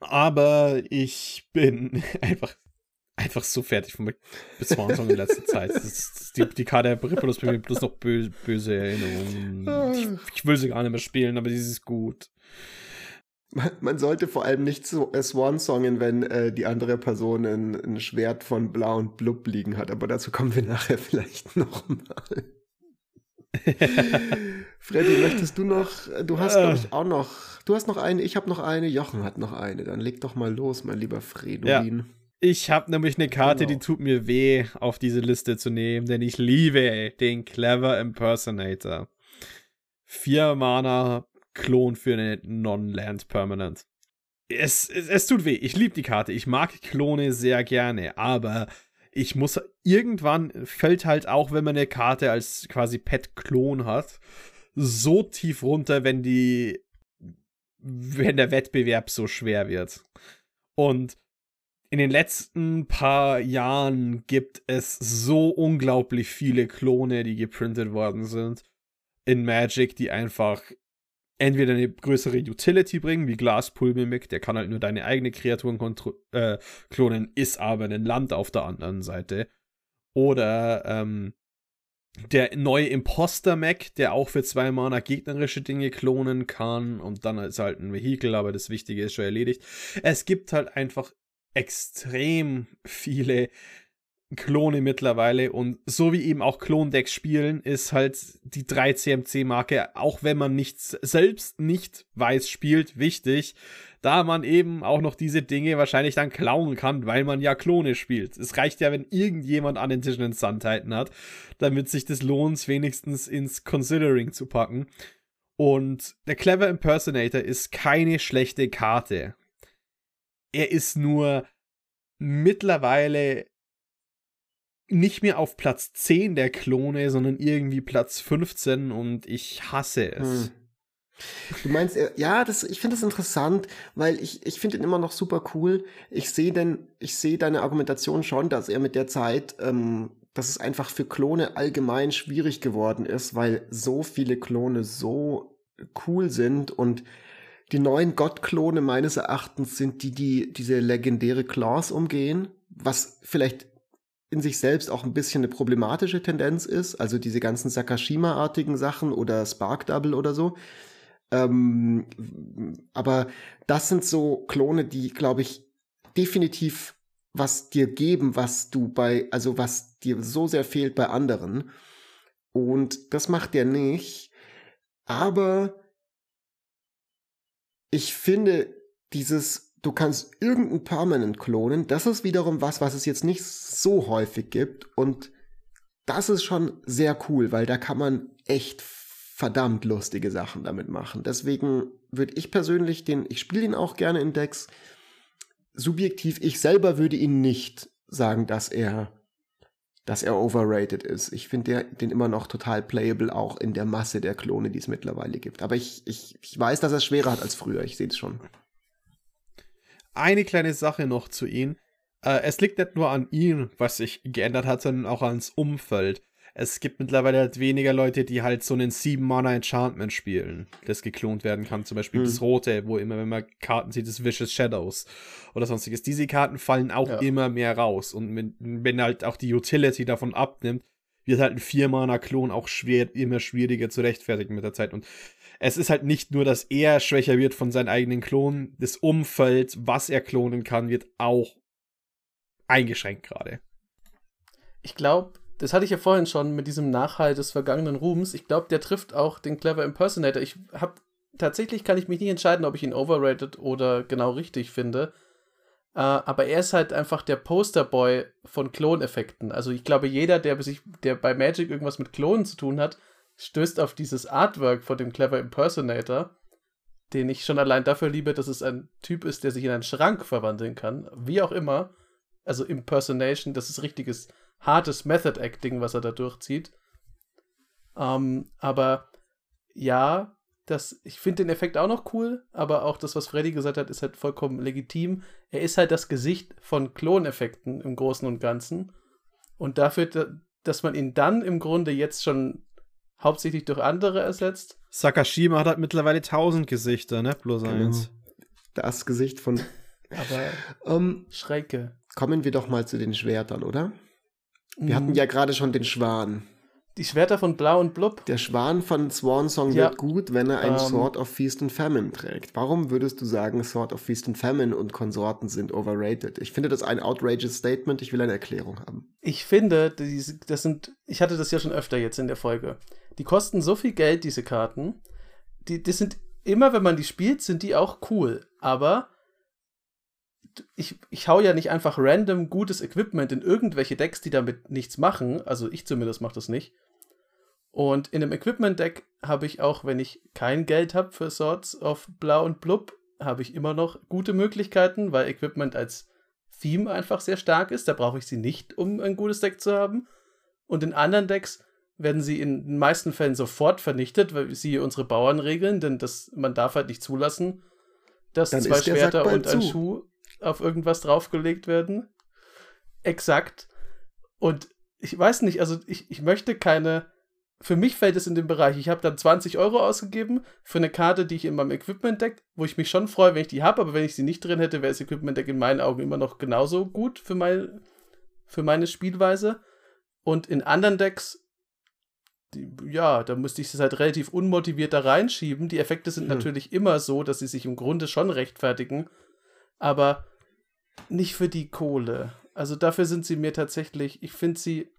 Aber ich bin (laughs) einfach, einfach so fertig von bis Swansong in letzter Zeit. Das ist, die, die Karte Rippolos bei mir bloß noch bö böse Erinnerungen. Ich, ich, will sie gar nicht mehr spielen, aber sie ist gut. Man, sollte vor allem nicht so äh, Swan-Songen, wenn äh, die andere Person ein, ein Schwert von Blau und Blub liegen hat, aber dazu kommen wir nachher (laughs) vielleicht nochmal. (laughs) Freddy, möchtest du noch, du hast glaube ich auch noch, du hast noch eine, ich habe noch eine, Jochen hat noch eine, dann leg doch mal los, mein lieber Fredolin. Ja. Ich habe nämlich eine Karte, genau. die tut mir weh, auf diese Liste zu nehmen, denn ich liebe den Clever Impersonator. Vier Mana Klon für eine Non-Land Permanent. Es, es, es tut weh. Ich liebe die Karte. Ich mag Klone sehr gerne, aber ich muss irgendwann fällt halt auch, wenn man eine Karte als quasi Pet-Klon hat, so tief runter, wenn die, wenn der Wettbewerb so schwer wird. Und in den letzten paar Jahren gibt es so unglaublich viele Klone, die geprintet worden sind in Magic, die einfach entweder eine größere Utility bringen, wie Glasspool Mimic, der kann halt nur deine eigene Kreaturen äh, klonen, ist aber ein Land auf der anderen Seite. Oder ähm, der neue Imposter Mac, der auch für zwei Mana gegnerische Dinge klonen kann und dann ist halt ein Vehikel, aber das Wichtige ist schon erledigt. Es gibt halt einfach extrem viele Klone mittlerweile und so wie eben auch Klondecks spielen, ist halt die 3CMC-Marke, auch wenn man nicht selbst nicht weiß spielt, wichtig, da man eben auch noch diese Dinge wahrscheinlich dann klauen kann, weil man ja Klone spielt. Es reicht ja, wenn irgendjemand an den Tischen einen Sun hat, damit sich das lohnt, wenigstens ins Considering zu packen. Und der Clever Impersonator ist keine schlechte Karte. Er ist nur mittlerweile nicht mehr auf Platz 10 der Klone, sondern irgendwie Platz 15 und ich hasse es. Hm. Du meinst, ja, das, ich finde das interessant, weil ich, ich finde ihn immer noch super cool. Ich sehe denn, ich sehe deine Argumentation schon, dass er mit der Zeit, ähm, dass es einfach für Klone allgemein schwierig geworden ist, weil so viele Klone so cool sind und die neuen Gott-Klone meines Erachtens sind die, die diese legendäre Claws umgehen, was vielleicht in sich selbst auch ein bisschen eine problematische Tendenz ist, also diese ganzen Sakashima-artigen Sachen oder Spark Double oder so. Ähm, aber das sind so Klone, die, glaube ich, definitiv was dir geben, was du bei, also was dir so sehr fehlt bei anderen. Und das macht der nicht. Aber ich finde dieses du kannst irgendein Permanent klonen. Das ist wiederum was, was es jetzt nicht so häufig gibt. Und das ist schon sehr cool, weil da kann man echt verdammt lustige Sachen damit machen. Deswegen würde ich persönlich den, ich spiele ihn auch gerne in Decks. Subjektiv, ich selber würde ihn nicht sagen, dass er, dass er overrated ist. Ich finde den immer noch total playable, auch in der Masse der Klone, die es mittlerweile gibt. Aber ich, ich, ich weiß, dass er es schwerer hat als früher. Ich sehe es schon eine kleine Sache noch zu ihm. Äh, es liegt nicht nur an ihm, was sich geändert hat, sondern auch ans Umfeld. Es gibt mittlerweile halt weniger Leute, die halt so einen 7-Mana-Enchantment spielen, das geklont werden kann. Zum Beispiel hm. das Rote, wo immer, wenn man Karten sieht, das Vicious Shadows oder sonstiges. Diese Karten fallen auch ja. immer mehr raus. Und wenn, wenn halt auch die Utility davon abnimmt, wird halt ein 4-Mana-Klon auch schwer, immer schwieriger zu rechtfertigen mit der Zeit. Und es ist halt nicht nur, dass er schwächer wird von seinen eigenen Klonen, das Umfeld, was er klonen kann, wird auch eingeschränkt gerade. Ich glaube, das hatte ich ja vorhin schon mit diesem Nachhalt des vergangenen Ruhms. Ich glaube, der trifft auch den Clever Impersonator. Ich habe tatsächlich kann ich mich nicht entscheiden, ob ich ihn overrated oder genau richtig finde. Uh, aber er ist halt einfach der Posterboy von Kloneffekten. Also ich glaube, jeder, der, sich, der bei Magic irgendwas mit Klonen zu tun hat, stößt auf dieses Artwork von dem Clever Impersonator, den ich schon allein dafür liebe, dass es ein Typ ist, der sich in einen Schrank verwandeln kann. Wie auch immer. Also Impersonation, das ist richtiges, hartes Method Acting, was er da durchzieht. Ähm, aber ja, das, ich finde den Effekt auch noch cool, aber auch das, was Freddy gesagt hat, ist halt vollkommen legitim. Er ist halt das Gesicht von Kloneffekten im Großen und Ganzen. Und dafür, dass man ihn dann im Grunde jetzt schon hauptsächlich durch andere ersetzt. Sakashima hat halt mittlerweile tausend Gesichter, ne? Bloß genau. eins. Das Gesicht von. Aber um, ähm, Schrecke. Kommen wir doch mal zu den Schwertern, oder? Wir mhm. hatten ja gerade schon den Schwan. Die Schwerter von Blau und Blub. Der Schwan von Swan Song ja. wird gut, wenn er ein ähm. Sword of Feast and Famine trägt. Warum würdest du sagen, Sword of Feast and Famine und Konsorten sind overrated? Ich finde das ein outrageous Statement. Ich will eine Erklärung haben. Ich finde, das sind, ich hatte das ja schon öfter jetzt in der Folge. Die kosten so viel Geld, diese Karten. Die, die sind immer, wenn man die spielt, sind die auch cool. Aber ich, ich hau ja nicht einfach random gutes Equipment in irgendwelche Decks, die damit nichts machen. Also ich zumindest mache das nicht. Und in einem Equipment-Deck habe ich auch, wenn ich kein Geld habe für Swords of Blau und Blub, habe ich immer noch gute Möglichkeiten, weil Equipment als Theme einfach sehr stark ist. Da brauche ich sie nicht, um ein gutes Deck zu haben. Und in anderen Decks werden sie in den meisten Fällen sofort vernichtet, weil sie unsere Bauern regeln, denn das, man darf halt nicht zulassen, dass Dann zwei Schwerter und ein zu. Schuh auf irgendwas draufgelegt werden. Exakt. Und ich weiß nicht, also ich, ich möchte keine. Für mich fällt es in den Bereich. Ich habe dann 20 Euro ausgegeben für eine Karte, die ich in meinem Equipment-Deck, wo ich mich schon freue, wenn ich die habe, aber wenn ich sie nicht drin hätte, wäre das Equipment-Deck in meinen Augen immer noch genauso gut für, mein, für meine Spielweise. Und in anderen Decks die, ja, da müsste ich es halt relativ unmotiviert da reinschieben. Die Effekte sind hm. natürlich immer so, dass sie sich im Grunde schon rechtfertigen, aber nicht für die Kohle. Also dafür sind sie mir tatsächlich, ich finde sie.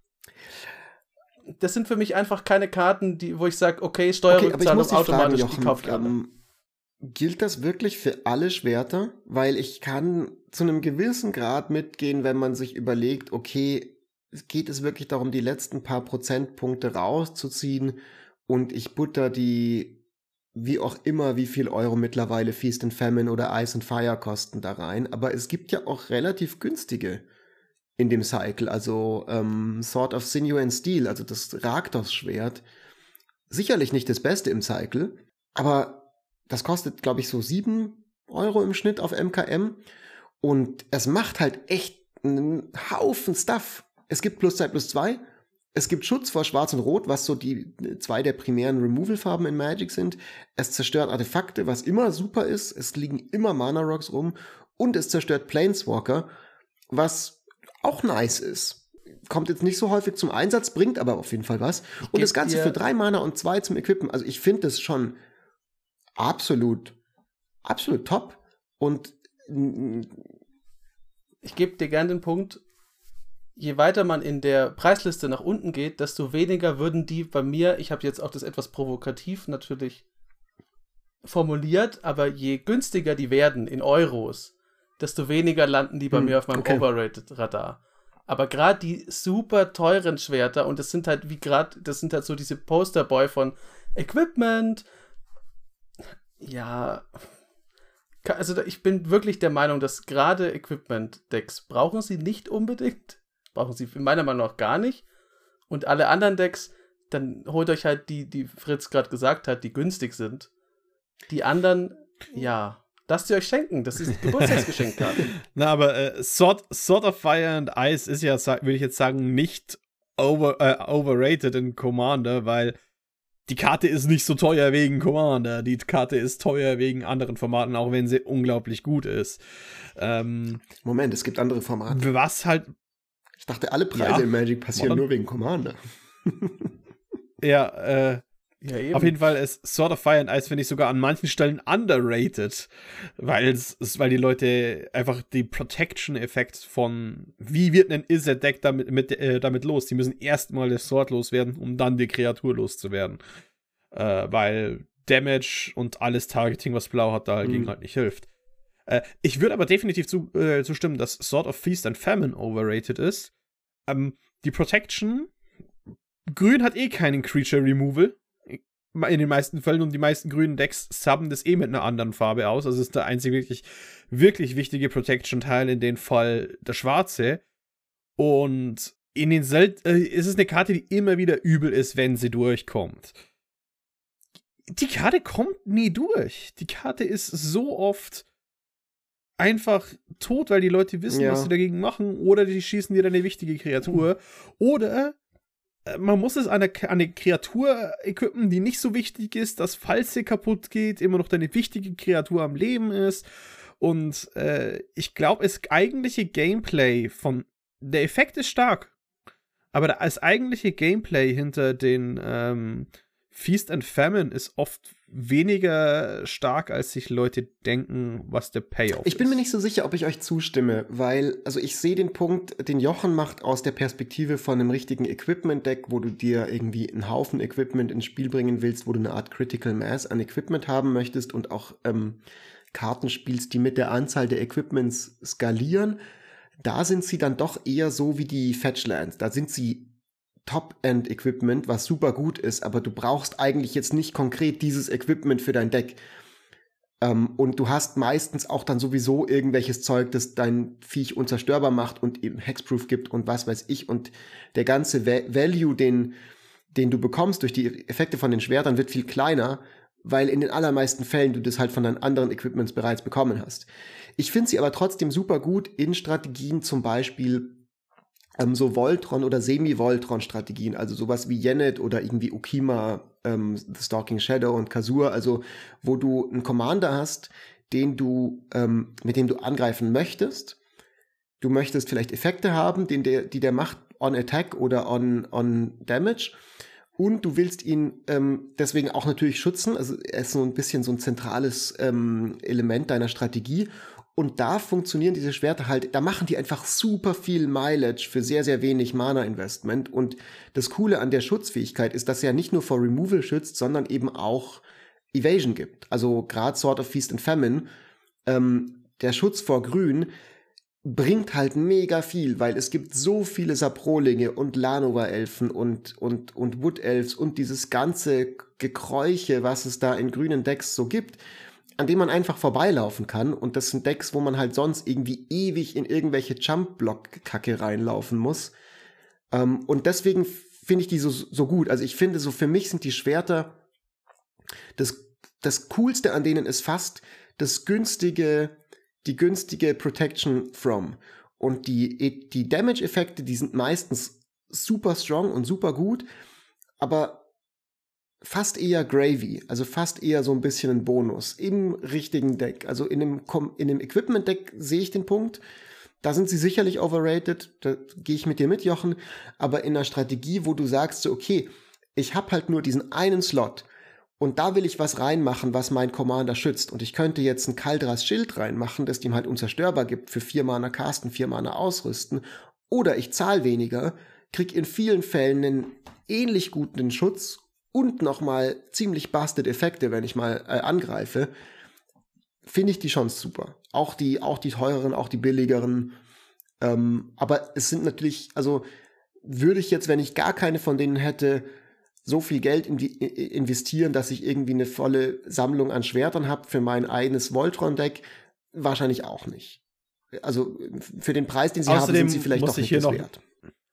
Das sind für mich einfach keine Karten, die, wo ich sage, okay, Steuerrückzahlung okay, automatisch, fragen, Jochen, kaufe ich ähm, Gilt das wirklich für alle Schwerter? Weil ich kann zu einem gewissen Grad mitgehen, wenn man sich überlegt, okay, geht es wirklich darum, die letzten paar Prozentpunkte rauszuziehen und ich butter die wie auch immer, wie viel Euro mittlerweile Feast and Famine oder Ice and Fire kosten da rein. Aber es gibt ja auch relativ günstige in dem Cycle. Also ähm, Sword of Sinew and Steel, also das Raktos-Schwert. Sicherlich nicht das Beste im Cycle, aber das kostet, glaube ich, so sieben Euro im Schnitt auf MKM. Und es macht halt echt einen Haufen Stuff. Es gibt plus 2 plus 2 es gibt Schutz vor Schwarz und Rot, was so die zwei der primären Removal-Farben in Magic sind. Es zerstört Artefakte, was immer super ist. Es liegen immer Mana Rocks rum. Und es zerstört Planeswalker, was auch nice ist. Kommt jetzt nicht so häufig zum Einsatz, bringt aber auf jeden Fall was. und das Ganze für drei Mana und zwei zum Equippen. Also ich finde das schon absolut, absolut top. Und ich gebe dir gern den Punkt, je weiter man in der Preisliste nach unten geht, desto weniger würden die bei mir, ich habe jetzt auch das etwas provokativ natürlich formuliert, aber je günstiger die werden in Euros, desto weniger landen die bei hm, mir auf meinem okay. Overrated-Radar. Aber gerade die super teuren Schwerter, und das sind halt wie gerade, das sind halt so diese Posterboy von Equipment. Ja. Also ich bin wirklich der Meinung, dass gerade Equipment-Decks brauchen sie nicht unbedingt brauchen sie meiner Meinung nach gar nicht. Und alle anderen Decks, dann holt euch halt die, die Fritz gerade gesagt hat, die günstig sind. Die anderen, ja, lasst ihr euch schenken. Das ist Geburtstagsgeschenk (laughs) gerade. Na, aber äh, Sword, Sword of Fire and Ice ist ja, würde ich jetzt sagen, nicht over, äh, overrated in Commander, weil die Karte ist nicht so teuer wegen Commander. Die Karte ist teuer wegen anderen Formaten, auch wenn sie unglaublich gut ist. Ähm, Moment, es gibt andere Formate. Was halt, ich dachte, alle Preise ja, in Magic passieren nur wegen Commander. (laughs) ja, äh, ja, Auf jeden Fall ist Sword of Fire and Ice, finde ich, sogar an manchen Stellen underrated, weil weil die Leute einfach die Protection-Effekt von wie wird ein Izzet-Deck damit, mit, äh, damit los? Die müssen erstmal das Sword loswerden, um dann die Kreatur loszuwerden. Äh, weil Damage und alles Targeting, was Blau hat, dagegen mhm. halt nicht hilft. Äh, ich würde aber definitiv zu, äh, zustimmen, dass Sword of Feast and Famine overrated ist. Ähm, die Protection, Grün hat eh keinen Creature Removal. In den meisten Fällen und die meisten grünen Decks subben das eh mit einer anderen Farbe aus. Also ist der einzige wirklich, wirklich wichtige Protection-Teil in dem Fall der schwarze. Und in den Sel äh, ist es eine Karte, die immer wieder übel ist, wenn sie durchkommt. Die Karte kommt nie durch. Die Karte ist so oft einfach tot, weil die Leute wissen, ja. was sie dagegen machen, oder die schießen dir eine wichtige Kreatur. Oder man muss es an eine, eine Kreatur equippen, die nicht so wichtig ist, dass falls sie kaputt geht, immer noch deine wichtige Kreatur am Leben ist. Und äh, ich glaube, das eigentliche Gameplay von. Der Effekt ist stark. Aber das eigentliche Gameplay hinter den ähm, Feast and Famine ist oft weniger stark, als sich Leute denken, was der Payoff ist. Ich bin mir nicht so sicher, ob ich euch zustimme, weil, also ich sehe den Punkt, den Jochen macht aus der Perspektive von einem richtigen Equipment-Deck, wo du dir irgendwie einen Haufen Equipment ins Spiel bringen willst, wo du eine Art Critical Mass an Equipment haben möchtest und auch ähm, Karten spielst, die mit der Anzahl der Equipments skalieren. Da sind sie dann doch eher so wie die Fetchlands. Da sind sie Top-End-Equipment, was super gut ist, aber du brauchst eigentlich jetzt nicht konkret dieses Equipment für dein Deck. Ähm, und du hast meistens auch dann sowieso irgendwelches Zeug, das dein Viech unzerstörbar macht und eben Hexproof gibt und was weiß ich. Und der ganze Va Value, den, den du bekommst durch die Effekte von den Schwertern, wird viel kleiner, weil in den allermeisten Fällen du das halt von deinen anderen Equipments bereits bekommen hast. Ich finde sie aber trotzdem super gut in Strategien, zum Beispiel ähm, so Voltron oder Semi-Voltron-Strategien, also sowas wie Yenet oder irgendwie Ukima, ähm, The Stalking Shadow und Kazur, also wo du einen Commander hast, den du, ähm, mit dem du angreifen möchtest. Du möchtest vielleicht Effekte haben, den der, die der macht on Attack oder on, on Damage. Und du willst ihn ähm, deswegen auch natürlich schützen. Also er ist so ein bisschen so ein zentrales ähm, Element deiner Strategie. Und da funktionieren diese Schwerter halt, da machen die einfach super viel Mileage für sehr, sehr wenig Mana-Investment. Und das Coole an der Schutzfähigkeit ist, dass er ja nicht nur vor Removal schützt, sondern eben auch Evasion gibt. Also gerade Sword of Feast and Famine, ähm, der Schutz vor Grün bringt halt mega viel, weil es gibt so viele Saprolinge und Lanova-Elfen und, und, und Wood-Elves und dieses ganze Gekräuche, was es da in grünen Decks so gibt an dem man einfach vorbeilaufen kann. Und das sind Decks, wo man halt sonst irgendwie ewig in irgendwelche Jump-Block-Kacke reinlaufen muss. Ähm, und deswegen finde ich die so, so gut. Also ich finde, so für mich sind die Schwerter das, das Coolste an denen ist fast das günstige, die günstige Protection from. Und die, die Damage-Effekte, die sind meistens super strong und super gut. Aber fast eher Gravy, also fast eher so ein bisschen ein Bonus im richtigen Deck. Also in dem, in dem Equipment-Deck sehe ich den Punkt. Da sind sie sicherlich overrated, da gehe ich mit dir mit, Jochen. Aber in einer Strategie, wo du sagst, so, okay, ich habe halt nur diesen einen Slot und da will ich was reinmachen, was mein Commander schützt. Und ich könnte jetzt ein Kaldras Schild reinmachen, das ihm halt unzerstörbar gibt, für vier Mana casten, vier Mana ausrüsten. Oder ich zahle weniger, krieg in vielen Fällen einen ähnlich guten Schutz und nochmal ziemlich busted Effekte, wenn ich mal äh, angreife, finde ich die schon super. Auch die, auch die teureren, auch die billigeren. Ähm, aber es sind natürlich, also würde ich jetzt, wenn ich gar keine von denen hätte, so viel Geld in die, investieren, dass ich irgendwie eine volle Sammlung an Schwertern habe für mein eigenes Voltron-Deck? Wahrscheinlich auch nicht. Also für den Preis, den sie Außerdem haben, sind sie vielleicht doch nicht das wert.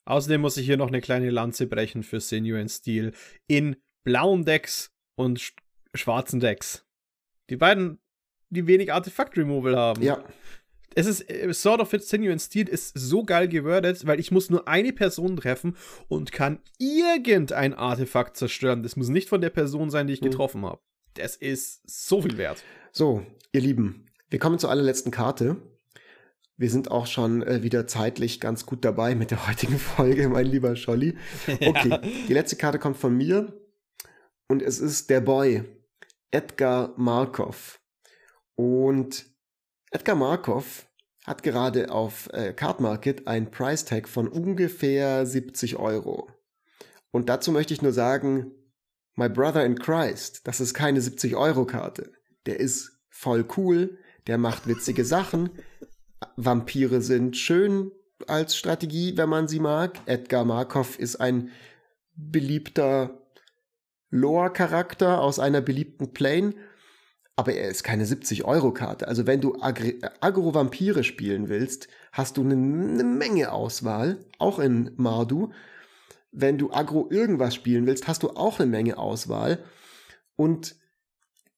Außerdem muss ich hier noch eine kleine Lanze brechen für Sinuan Steel in blauen Decks und sch schwarzen Decks. Die beiden, die wenig Artefakt-Removal haben. Ja. Es ist, äh, Sword of Sinuous Steel ist so geil gewordet, weil ich muss nur eine Person treffen und kann irgendein Artefakt zerstören. Das muss nicht von der Person sein, die ich mhm. getroffen habe. Das ist so viel wert. So, ihr Lieben, wir kommen zur allerletzten Karte. Wir sind auch schon äh, wieder zeitlich ganz gut dabei mit der heutigen (laughs) Folge, mein lieber Scholli. (laughs) Okay, ja. die letzte Karte kommt von mir und es ist der Boy, Edgar Markov. Und Edgar Markov hat gerade auf äh, Card Market ein Price Tag von ungefähr 70 Euro. Und dazu möchte ich nur sagen, My Brother in Christ, das ist keine 70 Euro Karte. Der ist voll cool, der macht witzige Sachen. Vampire sind schön als Strategie, wenn man sie mag. Edgar Markov ist ein beliebter Lore-Charakter aus einer beliebten Plane, aber er ist keine 70-Euro-Karte. Also wenn du Agro-Vampire spielen willst, hast du eine, Menge Auswahl, auch in Mardu. Wenn du Agro irgendwas spielen willst, hast du auch eine Menge Auswahl. Und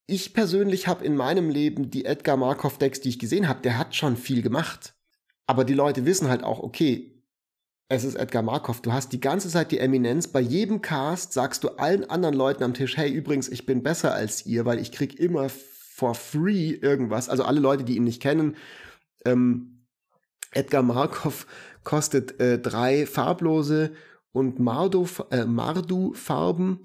ich persönlich habe in meinem Leben die Edgar Markov Decks, die ich gesehen habe, der hat schon viel gemacht. Aber die Leute wissen halt auch, okay, es ist Edgar Markov. Du hast die ganze Zeit die Eminenz. Bei jedem Cast sagst du allen anderen Leuten am Tisch, hey, übrigens, ich bin besser als ihr, weil ich krieg immer for free irgendwas. Also alle Leute, die ihn nicht kennen. Ähm, Edgar Markov kostet äh, drei farblose und Mardu, äh, Mardu-Farben.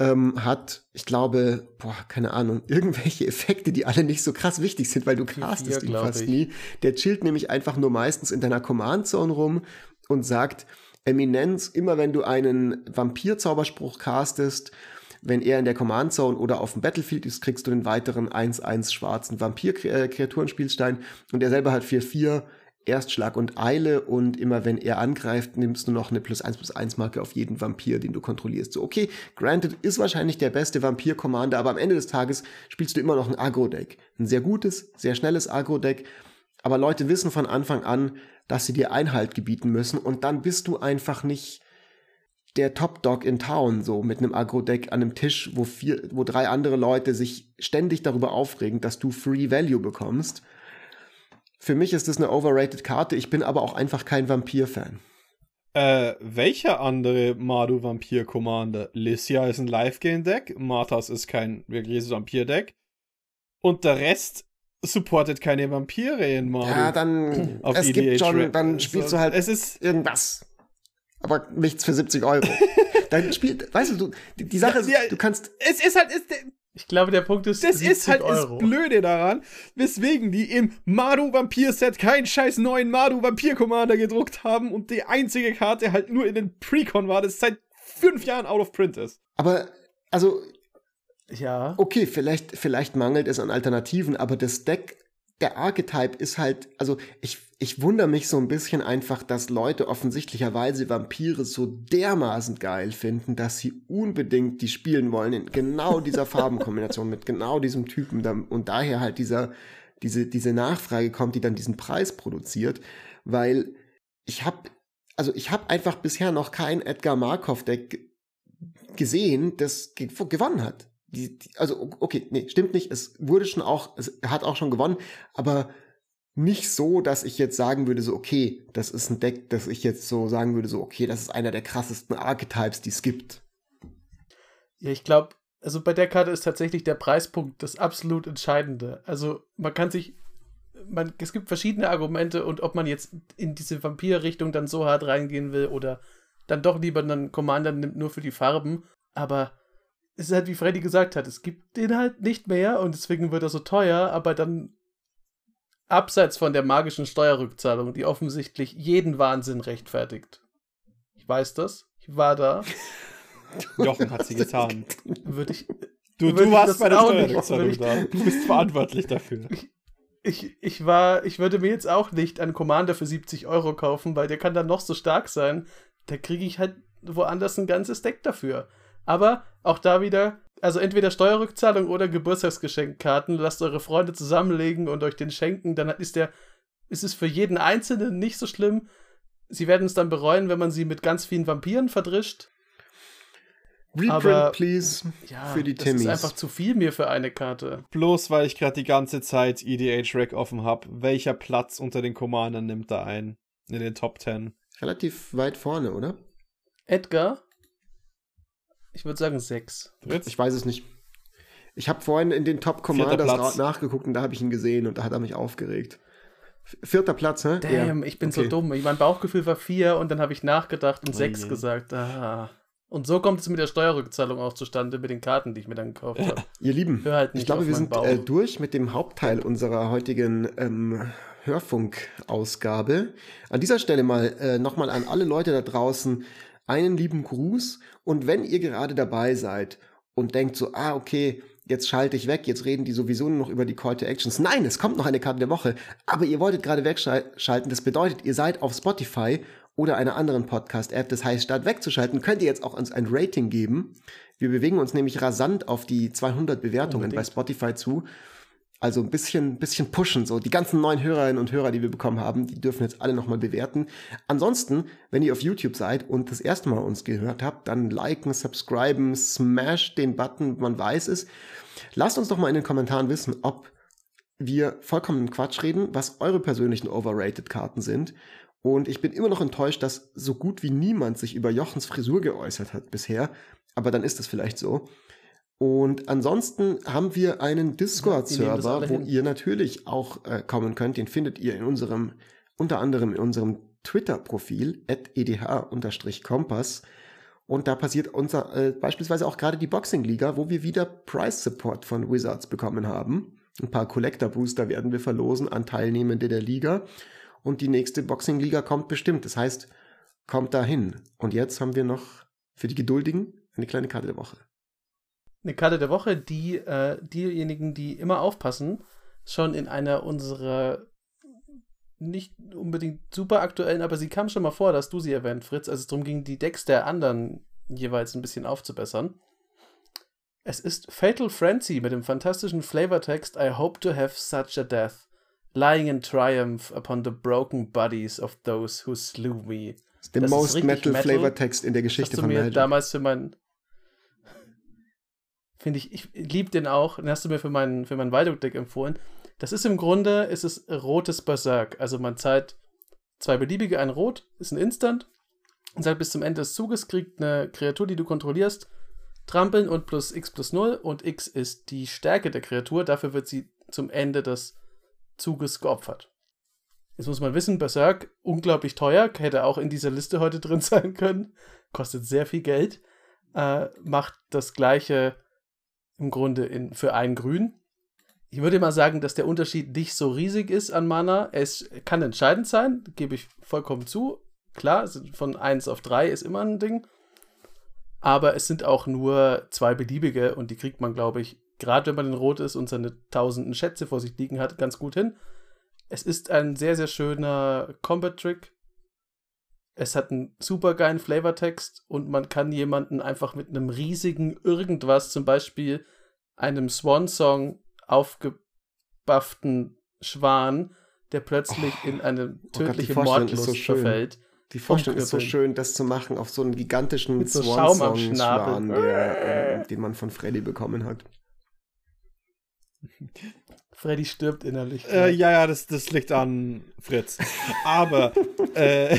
Ähm, hat, ich glaube, boah, keine Ahnung, (laughs) irgendwelche Effekte, die alle nicht so krass wichtig sind, weil du castest ihn fast ich. nie. Der chillt nämlich einfach nur meistens in deiner Command Zone rum und sagt, Eminenz, immer wenn du einen Vampir-Zauberspruch castest, wenn er in der Command Zone oder auf dem Battlefield ist, kriegst du den weiteren 1-1 schwarzen Vampir-Kreaturenspielstein und er selber hat 4-4 Erstschlag und Eile und immer wenn er angreift, nimmst du noch eine plus 1 plus 1 Marke auf jeden Vampir, den du kontrollierst. So, okay, granted ist wahrscheinlich der beste Vampir-Commander, aber am Ende des Tages spielst du immer noch ein Agro-Deck. Ein sehr gutes, sehr schnelles Agro-Deck. Aber Leute wissen von Anfang an, dass sie dir Einhalt gebieten müssen und dann bist du einfach nicht der Top Dog in Town, so mit einem Agro-Deck an einem Tisch, wo vier, wo drei andere Leute sich ständig darüber aufregen, dass du Free Value bekommst. Für mich ist das eine overrated Karte, ich bin aber auch einfach kein Vampir-Fan. Äh, welcher andere Madu Vampir Commander? Lysia ist ein Live-Game-Deck, Marthas ist kein wirkliches Vampir-Deck. Und der Rest supportet keine Vampire in Mario. Ja, dann (clears throat) auf es EDH gibt schon, dann spielst du halt es ist irgendwas. Aber nichts für 70 Euro. (laughs) dann spielt, weißt du, du die Sache ist, ja, du kannst. Es ist halt, es, Ich glaube, der Punkt ist. Das ist halt Euro. das Blöde daran, weswegen die im Maru Vampir Set keinen scheiß neuen Maru Vampir Commander gedruckt haben und die einzige Karte halt nur in den Precon war, das seit fünf Jahren out of print ist. Aber, also. Ja. Okay, vielleicht, vielleicht mangelt es an Alternativen, aber das Deck der Archetype ist halt, also ich, ich wundere mich so ein bisschen einfach, dass Leute offensichtlicherweise Vampire so dermaßen geil finden, dass sie unbedingt die spielen wollen in genau dieser (laughs) Farbenkombination mit genau diesem Typen und daher halt dieser, diese, diese Nachfrage kommt, die dann diesen Preis produziert, weil ich habe also ich habe einfach bisher noch kein Edgar Markov Deck gesehen, das gewonnen hat die, die, also okay, nee, stimmt nicht. Es wurde schon auch, es hat auch schon gewonnen, aber nicht so, dass ich jetzt sagen würde, so, okay, das ist ein Deck, dass ich jetzt so sagen würde, so, okay, das ist einer der krassesten Archetypes, die es gibt. Ja, ich glaube, also bei der Karte ist tatsächlich der Preispunkt das absolut Entscheidende. Also man kann sich, man, es gibt verschiedene Argumente und ob man jetzt in diese Vampir-Richtung dann so hart reingehen will oder dann doch lieber einen Commander nimmt nur für die Farben, aber es ist halt, wie Freddy gesagt hat, es gibt den halt nicht mehr und deswegen wird er so teuer, aber dann abseits von der magischen Steuerrückzahlung, die offensichtlich jeden Wahnsinn rechtfertigt. Ich weiß das. Ich war da. (laughs) Jochen hat sie getan. Würde ich. Du, du warst bei der Steuerrückzahlung da. Du bist verantwortlich dafür. Ich, ich, ich war, ich würde mir jetzt auch nicht einen Commander für 70 Euro kaufen, weil der kann dann noch so stark sein. Da kriege ich halt woanders ein ganzes Deck dafür. Aber auch da wieder, also entweder Steuerrückzahlung oder Geburtstagsgeschenkkarten. Lasst eure Freunde zusammenlegen und euch den schenken. Dann ist der, ist es für jeden Einzelnen nicht so schlimm. Sie werden es dann bereuen, wenn man sie mit ganz vielen Vampiren verdrischt. Reprint, Aber, please, ja, für die Timmies. Das ist einfach zu viel mir für eine Karte. Bloß weil ich gerade die ganze Zeit EDH Rack offen habe. Welcher Platz unter den Commandern nimmt da ein? In den Top 10? Relativ weit vorne, oder? Edgar? Ich würde sagen sechs. Ich weiß es nicht. Ich habe vorhin in den Top Commanders nachgeguckt und da habe ich ihn gesehen und da hat er mich aufgeregt. Vierter Platz, hä? Damn, ja. ich bin okay. so dumm. Mein Bauchgefühl war vier und dann habe ich nachgedacht und oh sechs je. gesagt. Ah. Und so kommt es mit der Steuerrückzahlung auch zustande, mit den Karten, die ich mir dann gekauft habe. (laughs) Ihr Lieben, halt ich glaube, wir sind äh, durch mit dem Hauptteil unserer heutigen ähm, Hörfunkausgabe. An dieser Stelle mal äh, nochmal an alle Leute da draußen einen lieben Gruß und wenn ihr gerade dabei seid und denkt so, ah, okay, jetzt schalte ich weg, jetzt reden die sowieso nur noch über die Call to Actions. Nein, es kommt noch eine Karte der Woche, aber ihr wolltet gerade wegschalten. Das bedeutet, ihr seid auf Spotify oder einer anderen Podcast-App. Das heißt, statt wegzuschalten, könnt ihr jetzt auch uns ein Rating geben. Wir bewegen uns nämlich rasant auf die 200 Bewertungen Unbedingt. bei Spotify zu. Also ein bisschen, bisschen pushen. So die ganzen neuen Hörerinnen und Hörer, die wir bekommen haben, die dürfen jetzt alle nochmal bewerten. Ansonsten, wenn ihr auf YouTube seid und das erste Mal uns gehört habt, dann liken, subscriben, smash den Button, man weiß es. Lasst uns doch mal in den Kommentaren wissen, ob wir vollkommen Quatsch reden, was eure persönlichen Overrated-Karten sind. Und ich bin immer noch enttäuscht, dass so gut wie niemand sich über Jochens Frisur geäußert hat bisher. Aber dann ist es vielleicht so. Und ansonsten haben wir einen Discord-Server, wo ihr natürlich auch äh, kommen könnt. Den findet ihr in unserem, unter anderem in unserem Twitter-Profil, edh-kompass. Und da passiert unser, äh, beispielsweise auch gerade die Boxing-Liga, wo wir wieder Price-Support von Wizards bekommen haben. Ein paar Collector-Booster werden wir verlosen an Teilnehmende der Liga. Und die nächste Boxing-Liga kommt bestimmt. Das heißt, kommt dahin. Und jetzt haben wir noch für die Geduldigen eine kleine Karte der Woche eine Karte der Woche, die äh, diejenigen, die immer aufpassen, schon in einer unserer nicht unbedingt super aktuellen, aber sie kam schon mal vor, dass du sie erwähnt, Fritz, als es darum ging, die Decks der anderen jeweils ein bisschen aufzubessern. Es ist Fatal Frenzy mit dem fantastischen Flavortext I hope to have such a death, lying in triumph upon the broken bodies of those who slew me. Das ist der das most metal, metal Flavortext in der Geschichte hast von du mir Magic. damals für mein Finde ich, ich liebe den auch. Den hast du mir für mein, für mein Waldung-Deck empfohlen. Das ist im Grunde, ist es rotes Berserk. Also man zahlt zwei beliebige, ein Rot, ist ein Instant. Und sagt bis zum Ende des Zuges kriegt eine Kreatur, die du kontrollierst, trampeln und plus x plus 0. Und x ist die Stärke der Kreatur. Dafür wird sie zum Ende des Zuges geopfert. Jetzt muss man wissen, Berserk, unglaublich teuer, hätte auch in dieser Liste heute drin (laughs) sein können, kostet sehr viel Geld, äh, macht das gleiche im Grunde in, für ein Grün. Ich würde mal sagen, dass der Unterschied nicht so riesig ist an Mana. Es kann entscheidend sein, gebe ich vollkommen zu. Klar, von 1 auf 3 ist immer ein Ding. Aber es sind auch nur zwei beliebige und die kriegt man, glaube ich, gerade wenn man in Rot ist und seine tausenden Schätze vor sich liegen hat, ganz gut hin. Es ist ein sehr, sehr schöner Combat-Trick. Es hat einen super geilen Flavortext und man kann jemanden einfach mit einem riesigen Irgendwas, zum Beispiel einem Swan-Song aufgebufften Schwan, der plötzlich oh, in eine tödliche oh Mordlust so verfällt. Die Vorstellung ist so schön, das zu machen auf so einen gigantischen so Swan-Song-Schwan, äh, den man von Freddy bekommen hat. (laughs) Freddy stirbt innerlich. Äh, ja, ja, das, das liegt an Fritz. Aber (laughs) äh,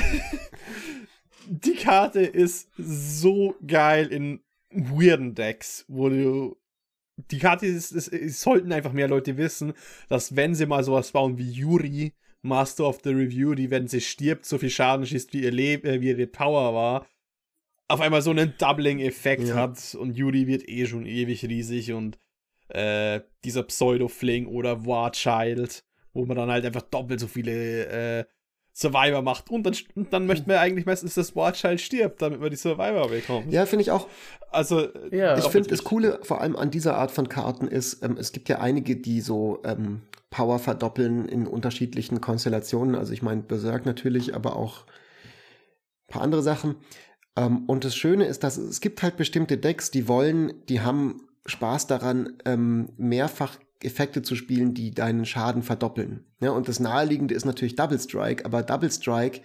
die Karte ist so geil in weirden Decks, wo du. Die Karte ist, ist, ist, sollten einfach mehr Leute wissen, dass wenn sie mal sowas bauen wie Yuri, Master of the Review, die, wenn sie stirbt, so viel Schaden schießt, wie, ihr Leb äh, wie ihre Power war, auf einmal so einen Doubling-Effekt ja. hat und Yuri wird eh schon ewig riesig und äh, dieser Pseudo-Fling oder War Child, wo man dann halt einfach doppelt so viele äh, Survivor macht. Und dann, und dann möchte man eigentlich meistens, dass War Child stirbt, damit man die Survivor bekommt. Ja, finde ich auch. Also, ja, ich finde das Coole vor allem an dieser Art von Karten ist, ähm, es gibt ja einige, die so ähm, Power verdoppeln in unterschiedlichen Konstellationen. Also ich meine Berserk natürlich, aber auch ein paar andere Sachen. Ähm, und das Schöne ist, dass es gibt halt bestimmte Decks, die wollen, die haben Spaß daran, ähm, mehrfach Effekte zu spielen, die deinen Schaden verdoppeln. Ja, und das naheliegende ist natürlich Double Strike, aber Double Strike,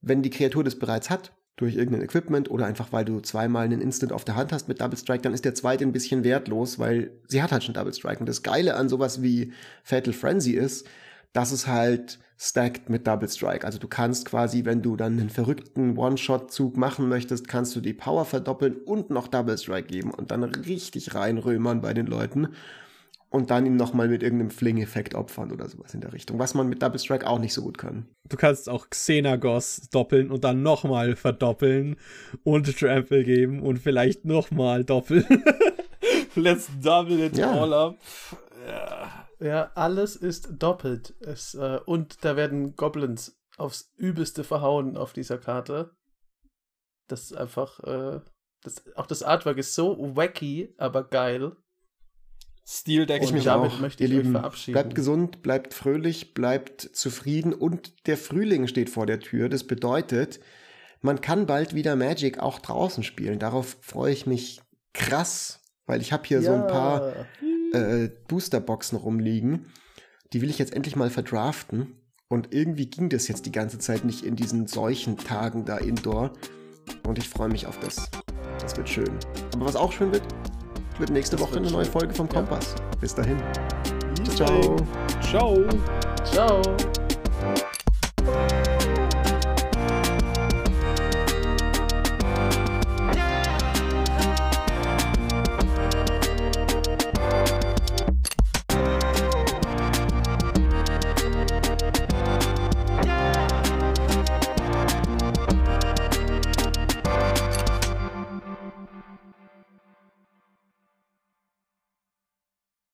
wenn die Kreatur das bereits hat, durch irgendein Equipment oder einfach weil du zweimal einen Instant auf der Hand hast mit Double Strike, dann ist der zweite ein bisschen wertlos, weil sie hat halt schon Double Strike. Und das Geile an sowas wie Fatal Frenzy ist, dass es halt stacked mit Double Strike. Also du kannst quasi, wenn du dann einen verrückten One-Shot-Zug machen möchtest, kannst du die Power verdoppeln und noch Double Strike geben und dann richtig reinrömern bei den Leuten und dann ihn nochmal mit irgendeinem Fling-Effekt opfern oder sowas in der Richtung, was man mit Double Strike auch nicht so gut kann. Du kannst auch Xenagos doppeln und dann nochmal verdoppeln und Trample geben und vielleicht nochmal doppeln. (laughs) Let's double it ja. all up. Ja. Ja, alles ist doppelt. Es, äh, und da werden Goblins aufs Übelste verhauen auf dieser Karte. Das ist einfach, äh, das, auch das Artwork ist so wacky, aber geil. Steel Deck. Ich mich damit auch. möchte ich Ihr Lieben, verabschieden. Bleibt gesund, bleibt fröhlich, bleibt zufrieden und der Frühling steht vor der Tür. Das bedeutet, man kann bald wieder Magic auch draußen spielen. Darauf freue ich mich krass, weil ich habe hier ja. so ein paar äh, Boosterboxen rumliegen. Die will ich jetzt endlich mal verdraften. Und irgendwie ging das jetzt die ganze Zeit nicht in diesen solchen Tagen da indoor. Und ich freue mich auf das. Das wird schön. Aber was auch schön wird, wird nächste Woche eine neue Folge vom Kompass. Ja. Bis dahin. Ciao. Ciao. Ciao. Ciao.